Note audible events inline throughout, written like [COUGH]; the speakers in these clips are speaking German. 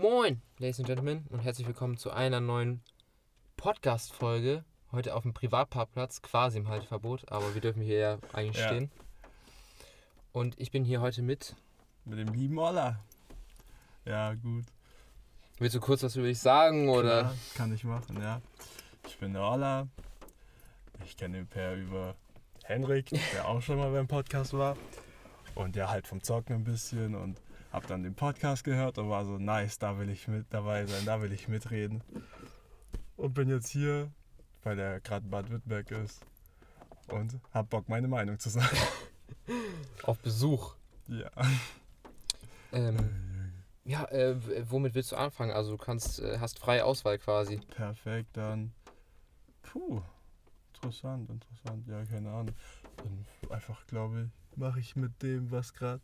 Moin, Ladies and Gentlemen, und herzlich willkommen zu einer neuen Podcast-Folge. Heute auf dem Privatparkplatz, quasi im Halteverbot, aber wir dürfen hier ja eigentlich Ja. stehen. Und ich bin hier heute mit. Mit dem lieben Olla. Ja, gut. Willst du kurz was über dich sagen oder? Klar, kann ich machen, ja. Ich bin der Olla. Ich kenne den Per über Henrik, der auch schon mal beim Podcast war. Und der halt vom Zocken ein bisschen und hab dann den Podcast gehört und war so, nice, da will ich mit dabei sein, da will ich mitreden. Und bin jetzt hier, weil er gerade in Bad-Württemberg ist. Und hab Bock, meine Meinung zu sagen. [LAUGHS] Auf Besuch. Ja. Ähm, ja, äh, womit willst du anfangen? Also du kannst, äh, hast freie Auswahl quasi. Perfekt, dann. Puh, interessant, interessant. Ja, keine Ahnung. Dann einfach, glaube ich, mache ich mit dem, was gerade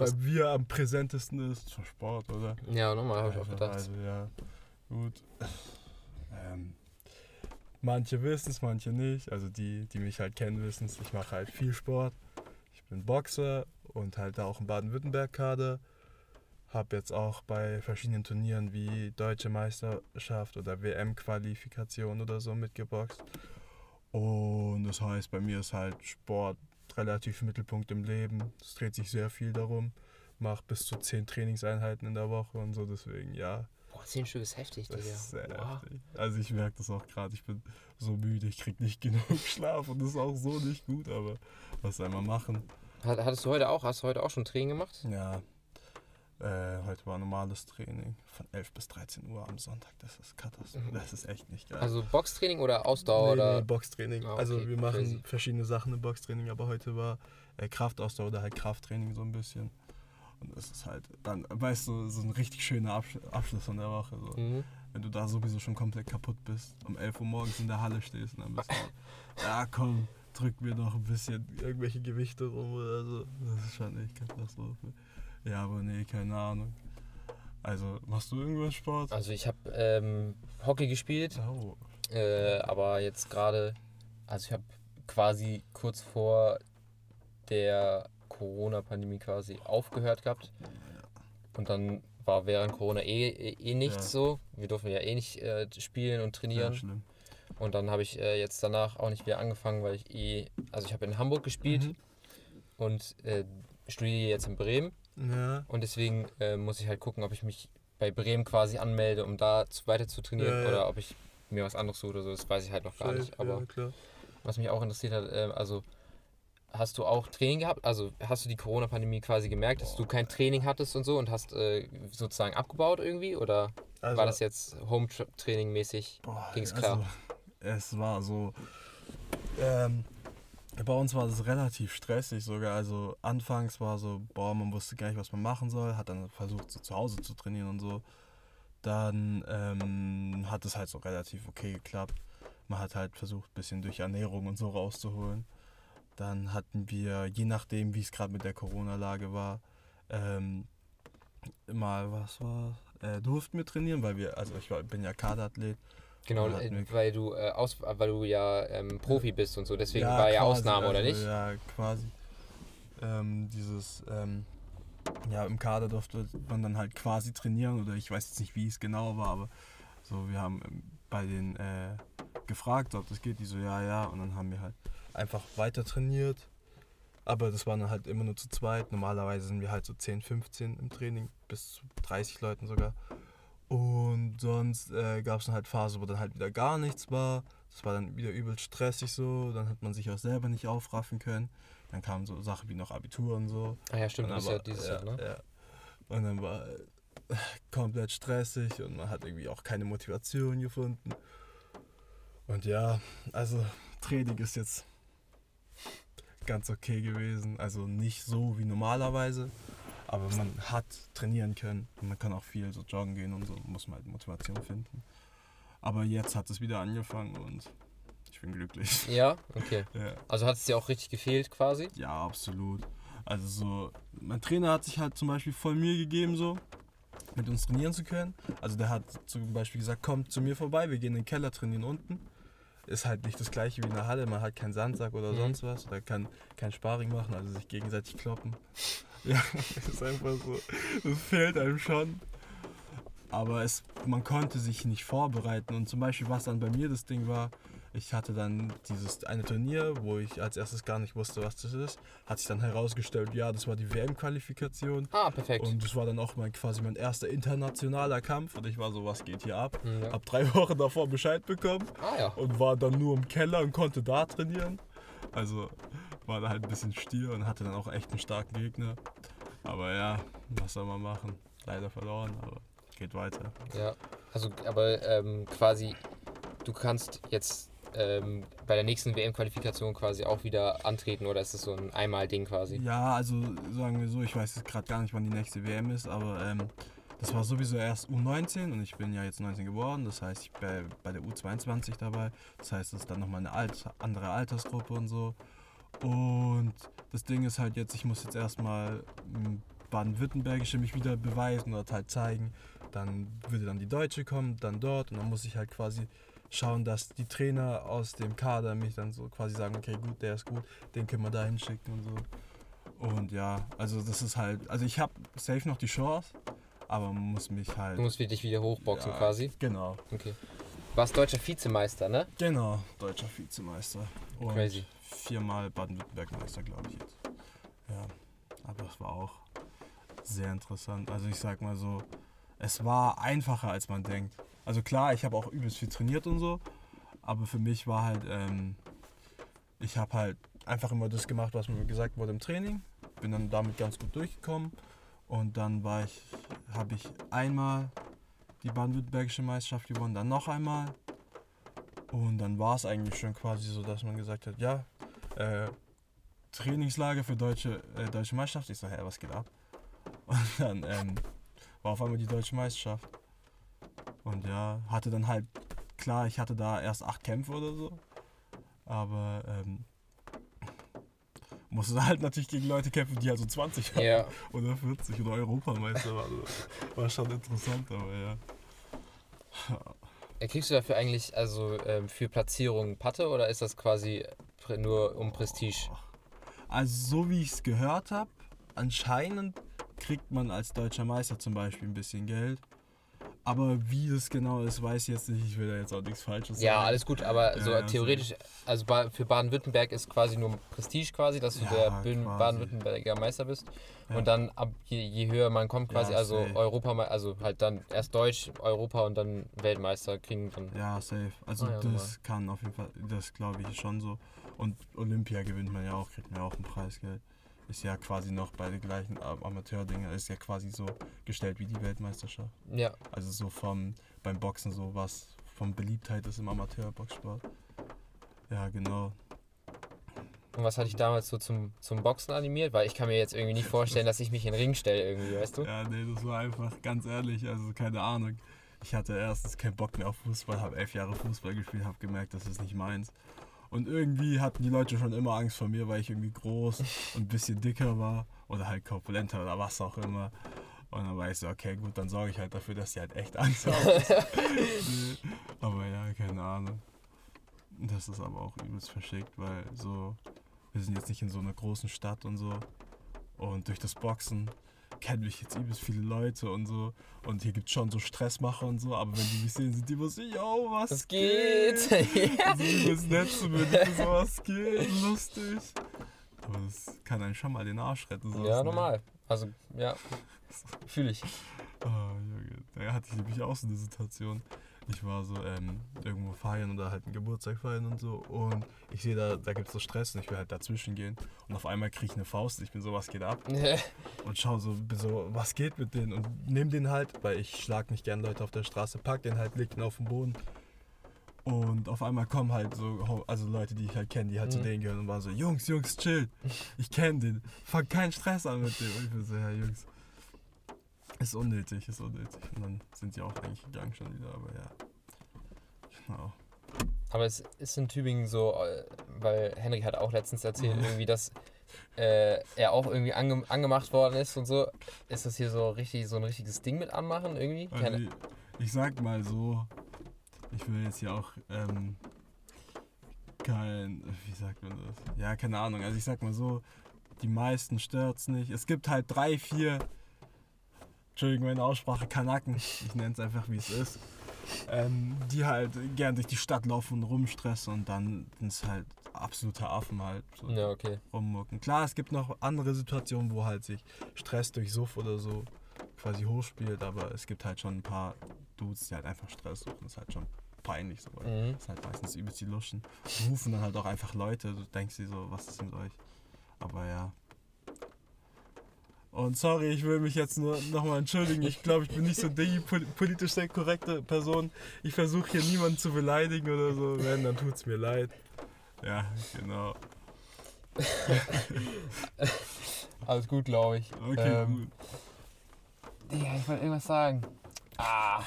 bei Was- mir am präsentesten ist, zum Sport, oder? Ja, nochmal, habe ich auch gedacht. Also, ja, gut. Ähm, manche wissen es, manche nicht. Also, die, die mich halt kennen, wissen es. Ich mache halt viel Sport. Ich bin Boxer und halt da auch im Baden-Württemberg-Kader. Hab jetzt auch bei verschiedenen Turnieren wie Deutsche Meisterschaft oder WM-Qualifikation oder so mitgeboxt. Und das heißt, bei mir ist halt Sport relativ Mittelpunkt im Leben. Es dreht sich sehr viel darum. Mach bis zu zehn Trainingseinheiten in der Woche und so. Deswegen, ja, Boah, zehn Stück ist heftig, das Digga. ist sehr heftig. Also ich merke das auch gerade. Ich bin so müde, ich krieg nicht [LAUGHS] genug Schlaf und das ist auch so nicht gut. Aber was soll man machen? Hat- Hattest du heute auch, hast du heute auch schon Training gemacht? Ja, äh, heute war normales Training von 11 bis 13 Uhr am Sonntag. Das ist Katastrophe. Das ist echt nicht geil. Also Boxtraining oder Ausdauer nee, oder? nee, Boxtraining. Ah, Also okay, wir machen crazy. verschiedene Sachen im Boxtraining, aber heute war äh, Kraftausdauer oder halt Krafttraining so ein bisschen. Und das ist halt dann, weißt du, so ein richtig schöner Absch Abschluss von der Woche. So. Mhm. Wenn du da sowieso schon komplett kaputt bist, um 11 Uhr morgens in der Halle stehst und dann bist du, [LAUGHS] ja komm, drück mir noch ein bisschen irgendwelche Gewichte rum oder so. Das ist schon echt Katastrophe. Ja, aber nee, keine Ahnung. Also, machst du irgendwas Sport? Also ich habe ähm, Hockey gespielt, Oh, äh, aber jetzt gerade, also ich habe quasi kurz vor der Corona-Pandemie quasi aufgehört gehabt. Und dann war während Corona eh, eh, eh nichts Ja. so. Wir durften ja eh nicht äh, spielen und trainieren. schlimm. Und dann habe ich äh, jetzt danach auch nicht wieder angefangen, weil ich eh, also ich habe in Hamburg gespielt Mhm. und äh, studiere jetzt in Bremen. Ja, Und deswegen äh, muss ich halt gucken, ob ich mich bei Bremen quasi anmelde, um da zu, weiter zu trainieren Ja, oder ob ich mir was anderes suche oder so. Das weiß ich halt noch gar nicht. Aber was mich auch interessiert hat, äh, also hast du auch Training gehabt? Also hast du die Corona-Pandemie quasi gemerkt, dass du kein Training hattest und so und hast äh, sozusagen abgebaut irgendwie? Oder Also, war das jetzt Home-Training-mäßig? Boah, Ging's also, klar? Es war so. Ähm, bei uns war das relativ stressig sogar. Also anfangs war so, boah, man wusste gar nicht, was man machen soll. Hat dann versucht, so zu Hause zu trainieren und so. Dann ähm, hat es halt so relativ okay geklappt. Man hat halt versucht, ein bisschen durch Ernährung und so rauszuholen. Dann hatten wir, je nachdem, wie es gerade mit der Corona-Lage war, ähm, mal, was war, äh, durften wir trainieren, weil wir, also ich war, bin ja Kaderathlet. Genau, äh, weil du äh, aus, weil du ja ähm, Profi bist und so, deswegen Ja, war ja quasi, Ausnahme, oder also, nicht? Ja, quasi. Ähm, dieses, ähm, ja, im Kader durfte man dann halt quasi trainieren oder ich weiß jetzt nicht, wie es genau war, aber so, wir haben ähm, bei den äh, gefragt, ob das geht, die so, ja, ja, und dann haben wir halt einfach weiter trainiert. Aber das waren dann halt immer nur zu zweit. Normalerweise sind wir halt so 10, 15 im Training, bis zu 30 Leuten sogar. Und sonst äh, gab es dann halt Phasen, wo dann halt wieder gar nichts war. Das war dann wieder übel stressig so. Dann hat man sich auch selber nicht aufraffen können. Dann kamen so Sachen wie noch Abitur und so. Ah ja, stimmt, das ist ja dieses ja, Jahr, ne? Ja. Und dann war äh, komplett stressig und man hat irgendwie auch keine Motivation gefunden. Und ja, also Training ist jetzt ganz okay gewesen. Also nicht so wie normalerweise. Aber man hat trainieren können. Und man kann auch viel so joggen gehen und so. Muss man halt Motivation finden. Aber jetzt hat es wieder angefangen und ich bin glücklich. [LAUGHS] Ja, okay. Ja. Also hat es dir auch richtig gefehlt quasi? Ja, absolut. Also so, mein Trainer hat sich halt zum Beispiel voll Mühe gegeben, so mit uns trainieren zu können. Also der hat zum Beispiel gesagt, kommt zu mir vorbei, wir gehen in den Keller trainieren unten. Ist halt nicht das gleiche wie in der Halle, man hat keinen Sandsack oder Mhm. sonst was oder kann kein Sparring machen, also sich gegenseitig kloppen. [LAUGHS] Ja, [LAUGHS] ist einfach so, das fehlt einem schon. aber es, man konnte sich nicht vorbereiten. Und zum Beispiel, was dann bei mir das Ding war, ich hatte dann dieses eine Turnier, wo ich als erstes gar nicht wusste, was das ist. Hat sich dann herausgestellt, ja, das war die WM-Qualifikation. Ah, perfekt. Und das war dann auch mein, quasi mein erster internationaler Kampf. Und ich war so, was geht hier ab? Mhm, ja. Hab drei [LAUGHS] Wochen davor Bescheid bekommen Ah ja. und war dann nur im Keller und konnte da trainieren. Also war da halt ein bisschen stier und hatte dann auch echt einen starken Gegner. Aber ja, was soll man machen? Leider verloren, aber geht weiter. Ja. Also, aber ähm, quasi, du kannst jetzt ähm, bei der nächsten WM-Qualifikation quasi auch wieder antreten oder ist es so ein Einmal-Ding quasi? Ja, also sagen wir so, ich weiß jetzt gerade gar nicht, wann die nächste WM ist, aber ähm, das war sowieso erst U19 und ich bin ja jetzt 19 geworden, das heißt, ich bin bei der U22 dabei. Das heißt, es ist dann nochmal eine alt, andere Altersgruppe und so. Und das Ding ist halt jetzt, ich muss jetzt erstmal Baden-Württembergische mich wieder beweisen oder halt zeigen. Dann würde dann die Deutsche kommen, dann dort und dann muss ich halt quasi schauen, dass die Trainer aus dem Kader mich dann so quasi sagen, okay, gut, der ist gut, den können wir da hinschicken und so. Und ja, also das ist halt, also ich habe safe noch die Chance, aber man muss mich halt. Du musst dich wieder hochboxen ja, quasi. Genau, Okay. Warst deutscher Vizemeister, ne? genau, deutscher Vizemeister. Und Crazy. viermal Baden-Württemberg-Meister, glaube ich jetzt. Ja, aber es war auch sehr interessant. Also ich sag mal so, es war einfacher als man denkt. Also klar, ich habe auch übelst viel trainiert und so, aber für mich war halt, ähm, ich habe halt einfach immer das gemacht, was mir gesagt wurde im Training. Bin dann damit ganz gut durchgekommen und dann war ich, habe ich einmal die baden-württembergische Meisterschaft gewonnen, dann noch einmal und dann war es eigentlich schon quasi so, dass man gesagt hat, ja, äh, Trainingslager für deutsche, äh, deutsche Meisterschaft. Ich so, hä, was geht ab? [LAUGHS] Und dann ähm, war auf einmal die deutsche Meisterschaft. Und ja, hatte dann halt, klar, ich hatte da erst acht Kämpfe oder so. Aber ähm, musste halt natürlich gegen Leute kämpfen, die halt so 20 haben. Ja. Oder 40 oder Europameister waren. War schon interessant, aber ja. Kriegst du dafür eigentlich also ähm, für Platzierungen Patte oder ist das quasi nur um Prestige? Also so wie ich es gehört habe, anscheinend kriegt man als deutscher Meister zum Beispiel ein bisschen Geld. Aber wie das genau ist, weiß ich jetzt nicht. Ich will da jetzt auch nichts Falsches sagen. Ja, alles gut, aber so Ja, ja, theoretisch, also für Baden-Württemberg ist quasi nur Prestige quasi, dass du Ja, der. Baden-Württemberger Meister bist. Ja. Und dann ab je, je höher man kommt quasi, Ja, also. Europa, also halt dann erst Deutsch, Europa und dann Weltmeister kriegen dann. Ja, safe. Also Ah, ja, das kann auf jeden Fall, das glaube ich schon so. Und Olympia gewinnt man ja auch, kriegt man ja auch ein Preisgeld. Ist ja quasi noch bei den gleichen Am- Amateurdinger, ist ja quasi so gestellt wie die Weltmeisterschaft. Ja, Also so vom, beim Boxen so was von Beliebtheit ist im Amateurboxsport. Ja, genau. und was hatte ich damals so zum, zum Boxen animiert? Weil ich kann mir jetzt irgendwie nicht vorstellen, dass ich mich in den Ring stelle irgendwie, weißt du? Ja, nee, das war einfach ganz ehrlich, also keine Ahnung. Ich hatte erstens keinen Bock mehr auf Fußball, habe elf Jahre Fußball gespielt, habe gemerkt, das ist nicht meins. Und irgendwie hatten die Leute schon immer Angst vor mir, weil ich irgendwie groß und ein bisschen dicker war oder halt korpulenter oder was auch immer. Und dann war ich so, okay, gut, dann sorge ich halt dafür, dass die halt echt Angst haben. [LAUGHS] [LAUGHS] aber ja, keine Ahnung. Das ist aber auch übelst verschickt, weil so, wir sind jetzt nicht in so einer großen Stadt und so. Und durch das Boxen kennen mich jetzt übelst viele Leute und so. Und hier gibt es schon so Stressmacher und so, aber wenn die mich sehen, sind die immer so, yo, was Es geht! [LAUGHS] ja. So übelst nett zu mir, so, [LAUGHS] was geht, lustig. Aber das kann einen schon mal den Arsch retten. sonst, ja, ne? normal. Also, ja, fühle ich. Oh, Junge. Da hatte ich nämlich auch so eine Situation. Ich war so ähm, irgendwo feiern oder halt einen Geburtstag feiern und so. Und ich sehe da, da gibt es so Stress und ich will halt dazwischen gehen. Und auf einmal kriege ich eine Faust. Ich bin so, was geht ab? Und schau so, bin so, was geht mit denen? Und nimm den halt, weil ich schlag nicht gern Leute auf der Straße, pack den halt, leg den auf den Boden. Und auf einmal kommen halt so, also Leute, die ich halt kenne, die halt zu Mhm. denen gehören und waren so, Jungs, Jungs, chill. Ich kenne den. Fang keinen Stress an mit dem. Und ich bin so, ja, Jungs. Ist unnötig, ist unnötig. Und dann sind die auch eigentlich gegangen schon wieder, aber ja. Genau. Aber es ist in Tübingen so, äh, weil Henrik hat auch letztens erzählt, irgendwie, dass äh, er auch irgendwie ange angemacht worden ist und so. Ist das hier so richtig so ein richtiges Ding mit anmachen irgendwie? Also ich, ich sag mal so, ich will jetzt hier auch ähm, kein, wie sagt man das? Ja, keine Ahnung. Also ich sag mal so, die meisten stört's nicht. Es gibt halt drei, vier Entschuldigung meine Aussprache, Kanaken, ich nenne es einfach wie es ist, ähm, die halt gern durch die Stadt laufen und rumstressen und dann sind es halt absolute Affen halt so Ja, okay. rummucken. Klar, es gibt noch andere Situationen, wo halt sich Stress durch Suff oder so quasi hochspielt, aber es gibt halt schon ein paar Dudes, die halt einfach Stress suchen. Das ist halt schon peinlich so. Mhm. Das ist halt meistens übelst die Luschen. Rufen dann halt auch einfach Leute, du denkst dir so, was ist mit euch? Aber ja. Und sorry, ich will mich jetzt nur nochmal entschuldigen. Ich glaube, ich bin nicht so die pol- politisch sehr korrekte Person. Ich versuche hier niemanden zu beleidigen oder so. Wenn, dann tut's mir leid. Ja, genau. Alles gut, glaube ich. Okay, Ähm, Ja, ich wollte irgendwas sagen. Ah,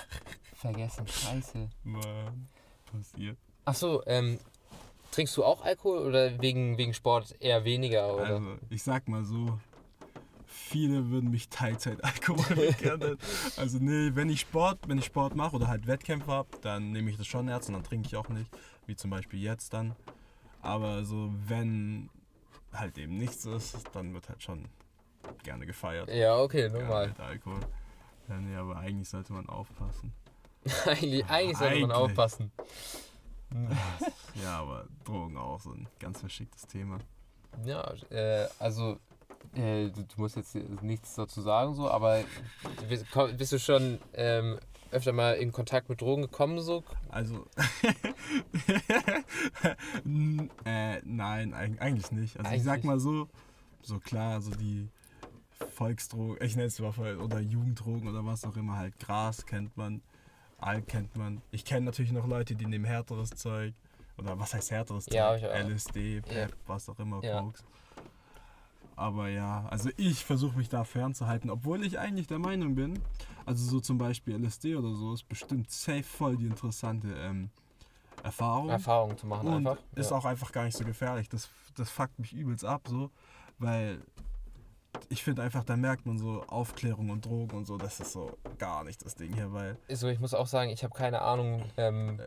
vergessen. Scheiße. gut. Mann, passiert. Ach so, ähm, trinkst du auch Alkohol oder wegen, wegen Sport eher weniger? Oder? Also, ich sag mal so, viele würden mich Teilzeit-Alkoholiker [LAUGHS] nennen. Also nee, wenn ich Sport, wenn ich Sport mache oder halt Wettkämpfe habe, dann nehme ich das schon ernst und dann trinke ich auch nicht, wie zum Beispiel jetzt dann. Aber so, wenn halt eben nichts ist, dann wird halt schon gerne gefeiert. Ja, okay, normal. mit Alkohol. Ja, nee, aber eigentlich sollte man aufpassen. [LAUGHS] eigentlich, eigentlich sollte man Eigentlich. aufpassen. Ja, aber Drogen auch so ein ganz verschicktes Thema. Ja, äh, also äh, du, du musst jetzt nichts dazu sagen, so, aber bist, du schon ähm, öfter mal in Kontakt mit Drogen gekommen, so? Also, [LAUGHS] äh, nein, eig- eigentlich nicht. Also ich sag Eigentlich. mal so, so klar, so die Volksdrogen, ich nenne es mal Voll- oder Jugenddrogen oder was auch immer, halt Gras kennt man, Alk kennt man. Ich kenne natürlich noch Leute, die nehmen härteres Zeug. Oder was heißt härteres Zeug? Ja. LSD, Pep, was auch immer, Ja. Aber ja, also ich versuche mich da fernzuhalten, obwohl ich eigentlich der Meinung bin, also so zum Beispiel LSD oder so ist bestimmt safe voll die interessante ähm, Erfahrung. Erfahrungen zu machen Und einfach. ist ja. auch einfach gar nicht so gefährlich. Das, das fuckt mich übelst ab, so, weil ich finde einfach, da merkt man so Aufklärung und Drogen und so, das ist so gar nicht das Ding hier, weil. So, ich muss auch sagen, ich habe keine Ahnung, ähm,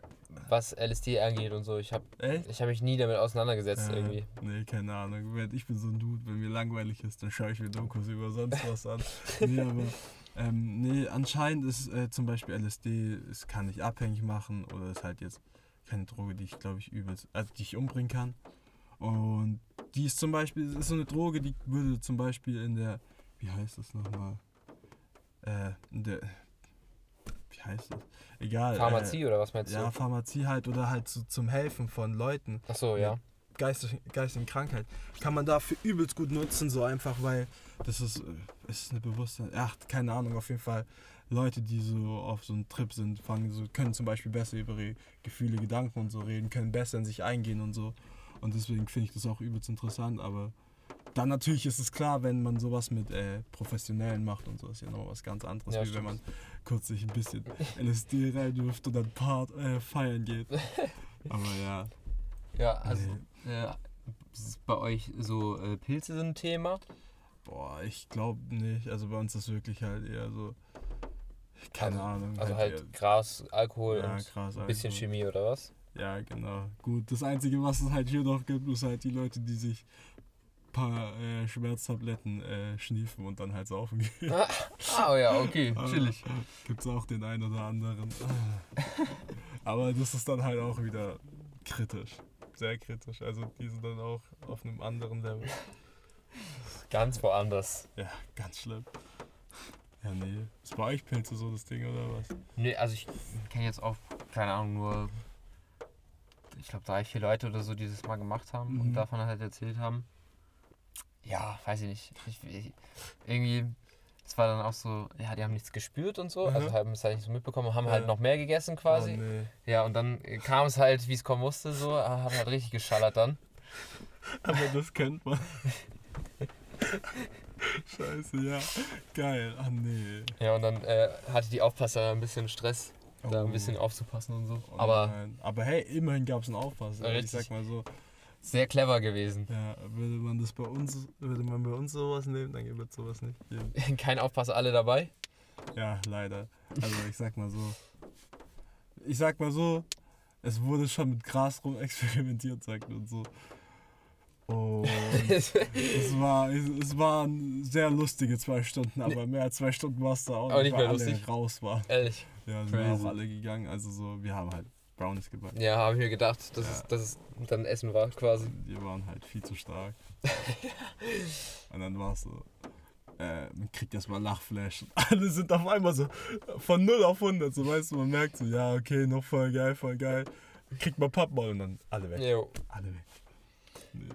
was LSD angeht und so. Ich habe hab mich nie damit auseinandergesetzt Äh, irgendwie. Nee, keine Ahnung. Ich bin so ein Dude, wenn mir langweilig ist, dann schaue ich mir Dokus über sonst was an. [LAUGHS] Nee, aber ähm, nee, anscheinend ist äh, zum Beispiel LSD, es kann dich abhängig machen oder ist halt jetzt keine Droge, die ich glaube ich übelst, also die ich umbringen kann. Und die ist zum Beispiel, ist so eine Droge, die würde zum Beispiel in der, wie heißt das nochmal? Äh, in der, wie heißt das? Egal. Pharmazie oder was Äh, meinst du? ja, Pharmazie halt oder halt so zum Helfen von Leuten. Ach so, ja. Geistig, geistigen Krankheit kann man dafür übelst gut nutzen, so einfach, weil das ist, äh, ist eine Bewusstsein. Ach, keine Ahnung, auf jeden Fall. Leute, die so auf so einem Trip sind, fangen so, können zum Beispiel besser über ihre Gefühle, Gedanken und so reden, können besser in sich eingehen und so. Und deswegen finde ich das auch übelst interessant, aber dann natürlich ist es klar, wenn man sowas mit äh, Professionellen macht und so, ist ja noch was ganz anderes, Ja, wie wenn man kurz sich ein bisschen [LAUGHS] LSD reinwirft und dann Part, äh, feiern geht. [LAUGHS] Aber ja. Ja, also äh, bei euch so äh, Pilze sind ein Thema? Boah, ich glaube nicht. Also bei uns ist wirklich halt eher so. Keine Also- Ahnung. Also eher- halt Gras, Alkohol ja, und krass. ein bisschen also, Chemie oder was? Ja, genau. Gut, das Einzige, was es halt hier noch gibt, ist halt die Leute, die sich ein paar äh, Schmerztabletten äh, schniefen und dann halt saufen gehen. Ah, ah ja, okay, Aber chillig. Gibt's auch den einen oder anderen. Aber das ist dann halt auch wieder kritisch. Sehr kritisch. Also die sind dann auch auf einem anderen Level. Ganz woanders. Ja, ganz schlimm. Ja, nee. Ist bei euch Pilze so das Ding oder was? Nee, also ich kenne jetzt auch, keine Ahnung, nur, ich glaube, drei, vier Leute oder so, die das mal gemacht haben Mhm. und davon halt erzählt haben. Ja, weiß ich nicht. Ich, ich, irgendwie, es war dann auch so, ja, die haben nichts gespürt und so, also Mhm. haben es halt nicht so mitbekommen, haben halt Ja. noch mehr gegessen quasi. Oh, nee. Ja, und dann kam es halt, wie es kommen musste, so, haben halt richtig geschallert dann. Aber das kennt man. [LAUGHS] Scheiße, ja. Geil. Ah, nee. Ja, und dann äh, hatte die Aufpasser ein bisschen Stress, da Oh. ein bisschen aufzupassen und so. Oh Aber nein. Aber hey, immerhin gab es einen Aufpass. Ich richtig. sag mal so, sehr clever gewesen. ja, würde man das bei uns, würde man bei uns sowas nehmen, dann gibt es sowas nicht. geben. [LAUGHS] Kein Aufpasser, alle dabei. Ja, leider. Also ich sag mal so. Ich sag mal so, es wurde schon mit Gras rum experimentiert, sagt man so. Und [LAUGHS] es, war, es waren sehr lustige zwei Stunden, aber mehr als zwei Stunden war es da auch Aber nicht mehr lustig? raus waren. Ehrlich. Ja, sind Crazy. auch alle gegangen. Also so, wir haben halt Brownies gebacken. Ja, habe ich mir gedacht, dass, Ja. es, dass es dann Essen war quasi. Die waren halt viel zu stark. [LAUGHS] Und dann war es so, äh, man kriegt erstmal Lachflash. Und [LAUGHS] alle sind auf einmal so von 0 auf 100. So, weißt du, man merkt so, ja, okay, noch voll geil, voll geil. Kriegt mal Pappball und dann alle weg. Jo. Alle weg. Nee,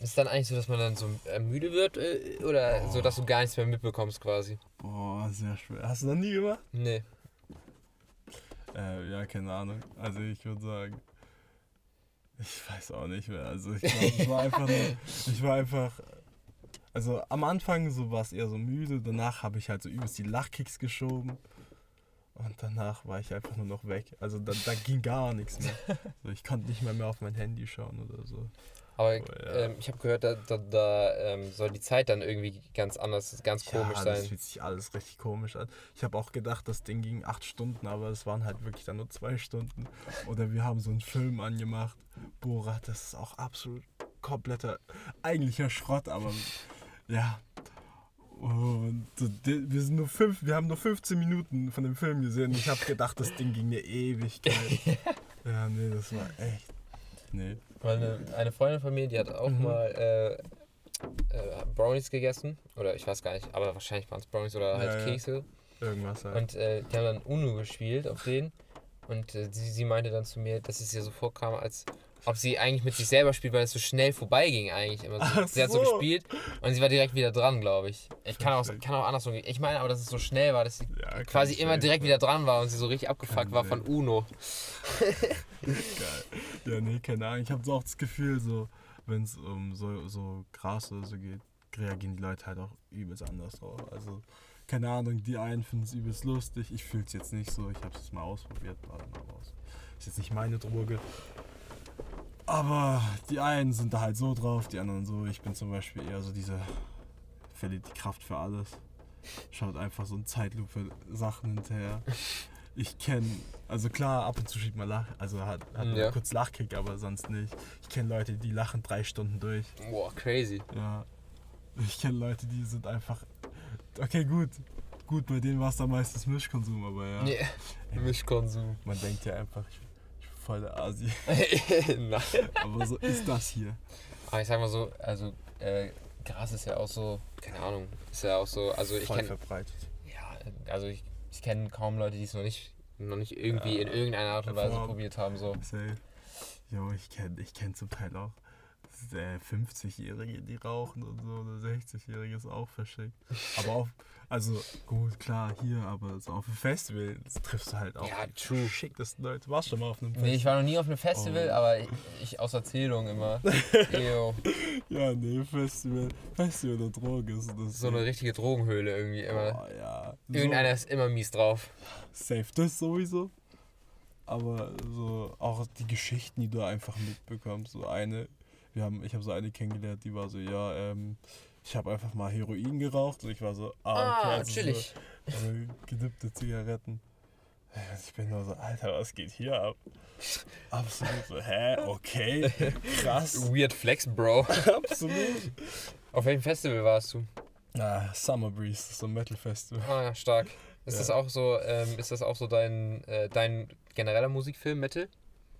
Ist dann eigentlich so, dass man dann so müde wird äh, oder Oh. so, dass du gar nichts mehr mitbekommst quasi? Boah, sehr schwer. Hast du noch nie gemacht? Nee. Äh, ja, keine Ahnung. Also ich würde sagen, ich weiß auch nicht mehr. Also ich glaube, es war einfach nur, ich war einfach, also am Anfang so war es eher so müde, danach habe ich halt so übelst die Lachkicks geschoben und danach war ich einfach nur noch weg. Also da, da ging gar nichts mehr. [LAUGHS] So, ich konnte nicht mehr mehr auf mein Handy schauen oder so. Aber Oh, ähm, ich habe gehört, da, da, da ähm, soll die Zeit dann irgendwie ganz anders, ganz komisch ja, sein. das fühlt sich alles richtig komisch an. Ich habe auch gedacht, das Ding ging acht Stunden, aber es waren halt wirklich dann nur zwei Stunden. Oder wir haben so einen Film angemacht. Borat, das ist auch absolut kompletter, eigentlicher Schrott, aber [LAUGHS] ja. Und wir sind nur fünf, wir haben nur 15 Minuten von dem Film gesehen. Ich habe gedacht, das Ding ging eine Ewigkeit. [LAUGHS] ja, nee, das war echt. Nee. Weil eine, eine Freundin von mir, die hat auch Mhm. mal äh, äh, Brownies gegessen. Oder ich weiß gar nicht, aber wahrscheinlich waren es Brownies oder halt Ja. Kekse. Irgendwas halt. Und äh, die haben dann Uno gespielt auf denen. Und äh, sie, sie meinte dann zu mir, dass es ihr so vorkam, als ob sie eigentlich mit sich selber spielt, weil es so schnell vorbeiging eigentlich immer so. Sie hat so gespielt und sie war direkt wieder dran, glaube ich. Ich kann auch, kann auch andersrum gehen. Ich meine aber, dass es so schnell war, dass sie Ja, quasi immer safe direkt sein. wieder dran war und sie so richtig abgefuckt war von sein. Uno. [LAUGHS] Geil. Ja, nee, keine Ahnung. Ich habe so auch das Gefühl, so, wenn es um so, so Gras oder so geht, reagieren die Leute halt auch übelst anders drauf. Also, keine Ahnung, die einen finden es übelst lustig. Ich fühle es jetzt nicht so. Ich habe es mal ausprobiert. War dann aber aus. Ist jetzt nicht meine Droge. Aber die einen sind da halt so drauf, die anderen so. Ich bin zum Beispiel eher so diese, verliert die Kraft für alles. Schaut einfach so in Zeitlupe Sachen hinterher. Ich kenne, also klar, ab und zu schiebt man Lach, also hat, hat man Ja. kurz Lachkick, aber sonst nicht. Ich kenne Leute, die lachen drei Stunden durch. Boah, crazy. Ja. Ich kenne Leute, die sind einfach. Okay, gut. Gut, bei denen war es dann meistens Mischkonsum, aber ja. Nee. Mischkonsum. Man denkt ja einfach, ich, voll der Asi. [LAUGHS] [LAUGHS] Nein. Aber so ist das hier. Aber ich sag mal so, also äh, Gras ist ja auch so, keine Ahnung, ist ja auch so, also ich kenne, verbreitet. ja, also ich, ich kenne kaum Leute, die es noch nicht, noch nicht irgendwie Ja, in irgendeiner Art und Weise probiert haben, so. Safe. Jo, ich kenne ich kenn zum Teil auch äh, 50-Jährige, die rauchen und so, oder 60-Jährige ist auch verschickt. Aber auf, also gut, klar, hier, aber so auf dem Festival das triffst du halt auch Ja, die true. schicktesten Leute. Warst du schon mal auf einem Nee, ich war noch nie auf einem Festival, Oh. aber ich, ich aus Erzählung immer. [LAUGHS] Ja, nee, Festival, Festival und Droge ist das. so eine richtige Drogenhöhle irgendwie immer. Oh, ja. Irgendeiner ist immer mies drauf. So, safe, das sowieso. Aber so auch die Geschichten, die du einfach mitbekommst. So eine, wir haben, ich habe so eine kennengelernt, die war so, ja, ähm, ich habe einfach mal Heroin geraucht und ich war so, ah, okay, Ah, also chillig. So, so gedippte Zigaretten. Und Ich bin nur so, Alter, was geht hier ab? Absolut so, hä, okay, krass, Weird Flex, Bro. [LAUGHS] absolut. Auf welchem Festival warst du? Ah, Summer Breeze, das ist so ein Metal Festival. Ah, ja, stark. Ist Ja. das auch so, ähm, ist das auch so dein, äh, dein genereller Musikfilm, Metal?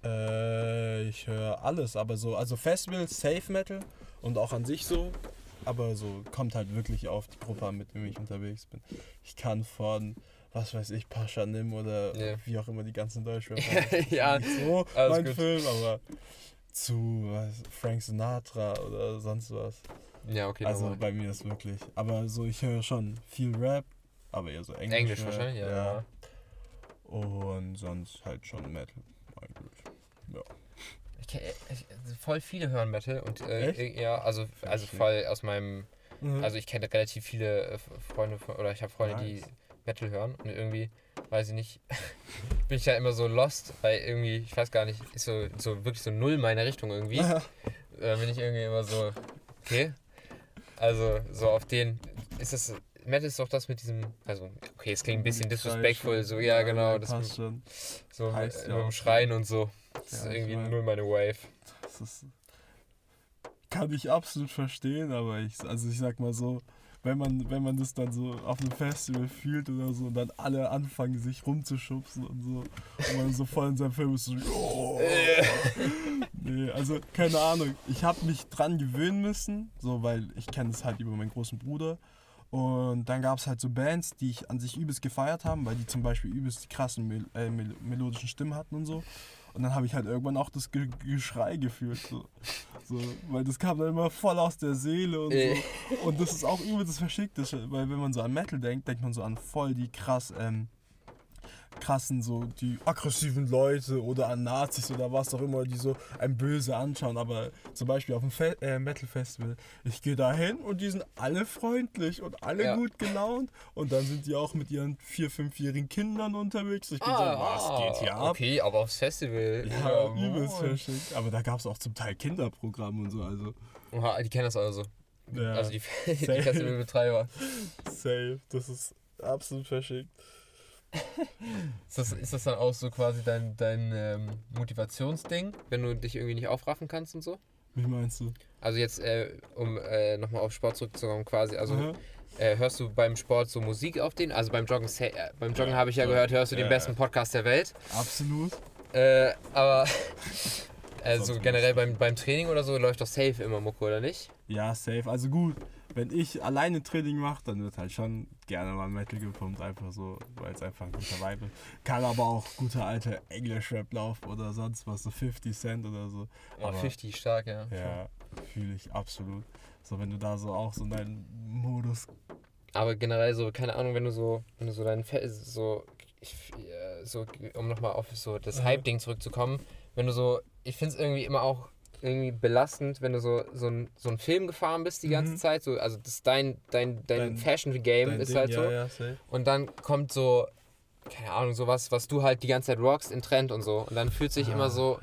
Äh, ich höre alles, aber so, also Festival, Safe Metal und auch an sich so, aber so kommt halt wirklich auf die Gruppe an, mit dem ich unterwegs bin. Ich kann von, was weiß ich, Pascha Nim oder Ja. wie auch immer die ganzen Deutschrapper. [LAUGHS] Ja, nicht so alles mein gut. Film, aber zu was, Frank Sinatra oder sonst was. Ja, okay, also normal. bei mir ist wirklich, aber so, ich höre schon viel Rap, aber eher so Englisch. Englisch wahrscheinlich, ja. ja. Und sonst halt schon Metal, eigentlich. Ja. Ich, ich, voll viele hören Metal und äh, äh, ja, also, also voll aus meinem, Mhm. also ich kenne relativ viele äh, Freunde von, oder ich habe Freunde, die Nice. Metal hören und irgendwie, weiß ich nicht, [LAUGHS] bin ich da immer so lost, weil irgendwie, ich weiß gar nicht, ist so, so wirklich so null meine Richtung irgendwie. äh, bin ich irgendwie immer so, okay. Also so auf den, ist das, Metal ist doch das mit diesem, also okay, es klingt ein bisschen disrespectful, so ja genau, das schon. so mit, ja mit dem Schreien und so. Das Ja, ist irgendwie mein- null meine Wave. Das ist, kann ich absolut verstehen, aber ich, also ich sag mal so, wenn man, wenn man das dann so auf einem Festival fühlt oder so und dann alle anfangen sich rumzuschubsen und so und man so voll in seinem Film ist so, oh. [LAUGHS] nee, also keine Ahnung, ich habe mich dran gewöhnen müssen, so weil ich kenne es halt über meinen großen Bruder und dann gab es halt so Bands, die ich an sich übelst gefeiert haben, weil die zum Beispiel übelst die krassen Mel äh, mel melodischen Stimmen hatten und so. Und dann habe ich halt irgendwann auch das Ge Geschrei gefühlt. So. so. weil das kam dann immer voll aus der Seele und so. Und das ist auch übelst das Verschickte, weil wenn man so an Metal denkt, denkt man so an voll die krass ähm, krassen, so die aggressiven Leute oder an Nazis oder was auch immer, die so ein Böse anschauen. Aber zum Beispiel auf dem Fe äh, Metal Festival, ich gehe da hin und die sind alle freundlich und alle ja. gut gelaunt. Und dann sind die auch mit ihren vier, fünfjährigen Kindern unterwegs. Ich bin ah, so, was geht hier ab? Okay, aber aufs Festival. Ja, ja übelst verschickt. Aber da gab es auch zum Teil Kinderprogramme und so. Also. Oha, die kennen das also. Ja, also die, [LAUGHS] die Festivalbetreiber. Safe, das ist absolut verschickt ist, das, ist das dann auch so quasi dein, dein ähm, Motivationsding, wenn du dich irgendwie nicht aufraffen kannst und so? Wie meinst du? Also jetzt, äh, um äh, nochmal auf Sport zurückzukommen, quasi, also äh, hörst du beim Sport so Musik auf den? Also beim Joggen, äh, beim Joggen ja, habe ich ja gehört, hörst du den besten Podcast der Welt. Absolut. Äh, aber [LAUGHS] also generell beim, beim Training oder so läuft doch safe immer Mucke, oder nicht? Ja, safe. Also gut, wenn ich alleine Training mache, dann wird halt schon gerne mal Metal gepumpt, einfach so, weil es einfach ein guter Vibe ist. Kann aber auch guter alter English-Rap laufen oder sonst was, so 50 Cent oder so. Oh, aber, 50 stark, ja. Ja, fühle ich absolut. So, wenn du da so auch so in deinen Modus. Aber generell so, keine Ahnung, wenn du so, wenn du so deinen Fe so, ich, so, um nochmal auf so das Hype-Ding zurückzukommen, wenn du so, ich finde es irgendwie immer auch irgendwie belastend, wenn du so, so, ein, so einen Film gefahren bist die ganze mhm. Zeit. So, also das dein, dein, dein, dein Fashion-Game ist Ding, halt so. Ja, ja, und dann kommt so, keine Ahnung, sowas, was du halt die ganze Zeit rockst in Trend und so. Und dann fühlt sich ah, immer so.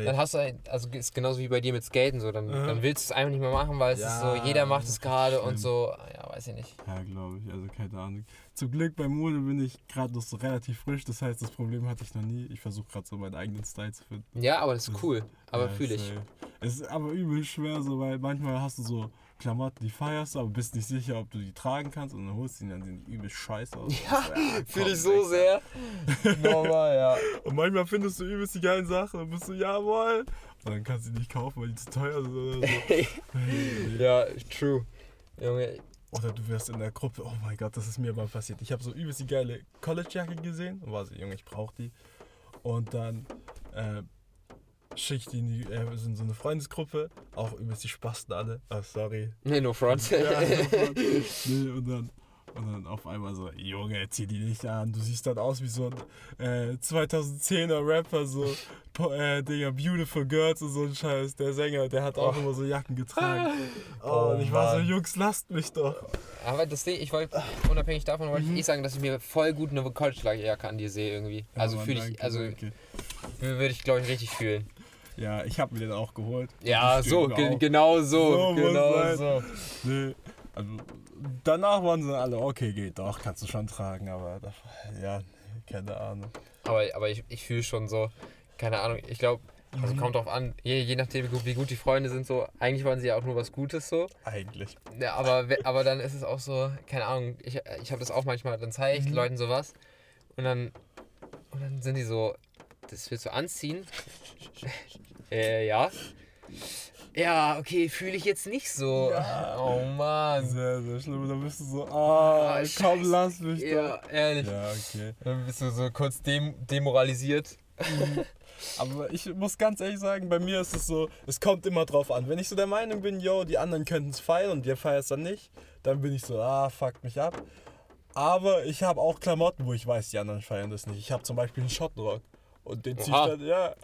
Ja. Dann hast du, also ist genauso wie bei dir mit Skaten so, dann, dann willst du es einfach nicht mehr machen, weil es ist so, jeder macht es gerade und so, ja, weiß ich nicht. Ja, glaube ich, also keine Ahnung. Zum Glück bei Mode bin ich gerade noch so relativ frisch, das heißt, das Problem hatte ich noch nie. Ich versuche gerade so meinen eigenen Style zu finden. Ja, aber das ist cool, aber ja, fühle ich. Es ist aber übel schwer so, weil manchmal hast du so Klamotten, die feierst du, aber bist nicht sicher, ob du die tragen kannst und dann holst du die, dann sehen die übel scheiße aus. Ja, ja fühle ich so sehr. [LAUGHS] Normal, ja. Und manchmal findest du übelst die geilen Sachen und bist du, jawohl. Und dann kannst du die nicht kaufen, weil die zu teuer sind oder so. [LAUGHS] ja, true. Junge. Oder du wirst in der Gruppe, oh mein Gott, das ist mir mal passiert. Ich habe so übelst die geile College-Jacke gesehen und war so, Junge, ich brauch die. Und dann äh, schickt die in, die, äh, in so eine Freundesgruppe, auch übelst die Spasten alle. Ah, sorry. Nee, no front. ja, no front. [LAUGHS] Nee, und dann, und dann auf einmal so, Junge, zieh die nicht an. Du siehst dann aus wie so ein äh, 2010er Rapper, so, äh, Digga, Beautiful Girls und so ein Scheiß. Der Sänger, der hat auch oh. immer so Jacken getragen. Oh, [LAUGHS] oh und ich war so, Jungs, lasst mich doch. Aber das Ding, ich wollte, unabhängig davon, wollte mhm. ich eh sagen, dass ich mir voll gut eine College-Jacke an dir sehe irgendwie. Also ja, fühle ich, also würde ich, glaube ich, richtig fühlen. Ja, ich habe mir den auch geholt. Ja, so, ge genau so. so genau so. Nee, also danach waren sie alle, okay, geht doch, kannst du schon tragen, aber ja, keine Ahnung. Aber, aber ich, ich fühle schon so, keine Ahnung, ich glaube, also mhm. kommt drauf an, je, je nachdem, wie gut, wie gut die Freunde sind, so, eigentlich wollen sie ja auch nur was Gutes so. Eigentlich. Ja, aber, aber dann ist es auch so, keine Ahnung, ich, ich habe das auch manchmal, dann zeige ich mhm. Leuten sowas und dann, und dann sind die so, das willst du anziehen? [LAUGHS] äh, ja. Ja, okay, fühle ich jetzt nicht so. Ja. Oh Mann. Sehr, sehr schlimm. Dann bist du so, ah, oh, komm, lass mich doch. Ja, ehrlich. Ja, okay. Dann bist du so kurz dem demoralisiert. Mhm. Aber ich muss ganz ehrlich sagen, bei mir ist es so, es kommt immer drauf an. Wenn ich so der Meinung bin, yo, die anderen könnten es feiern und ihr feiert es dann nicht, dann bin ich so, ah, fuck mich ab. Aber ich habe auch Klamotten, wo ich weiß, die anderen feiern das nicht. Ich habe zum Beispiel einen Schottenrock. Und den zieh ich dann, ja.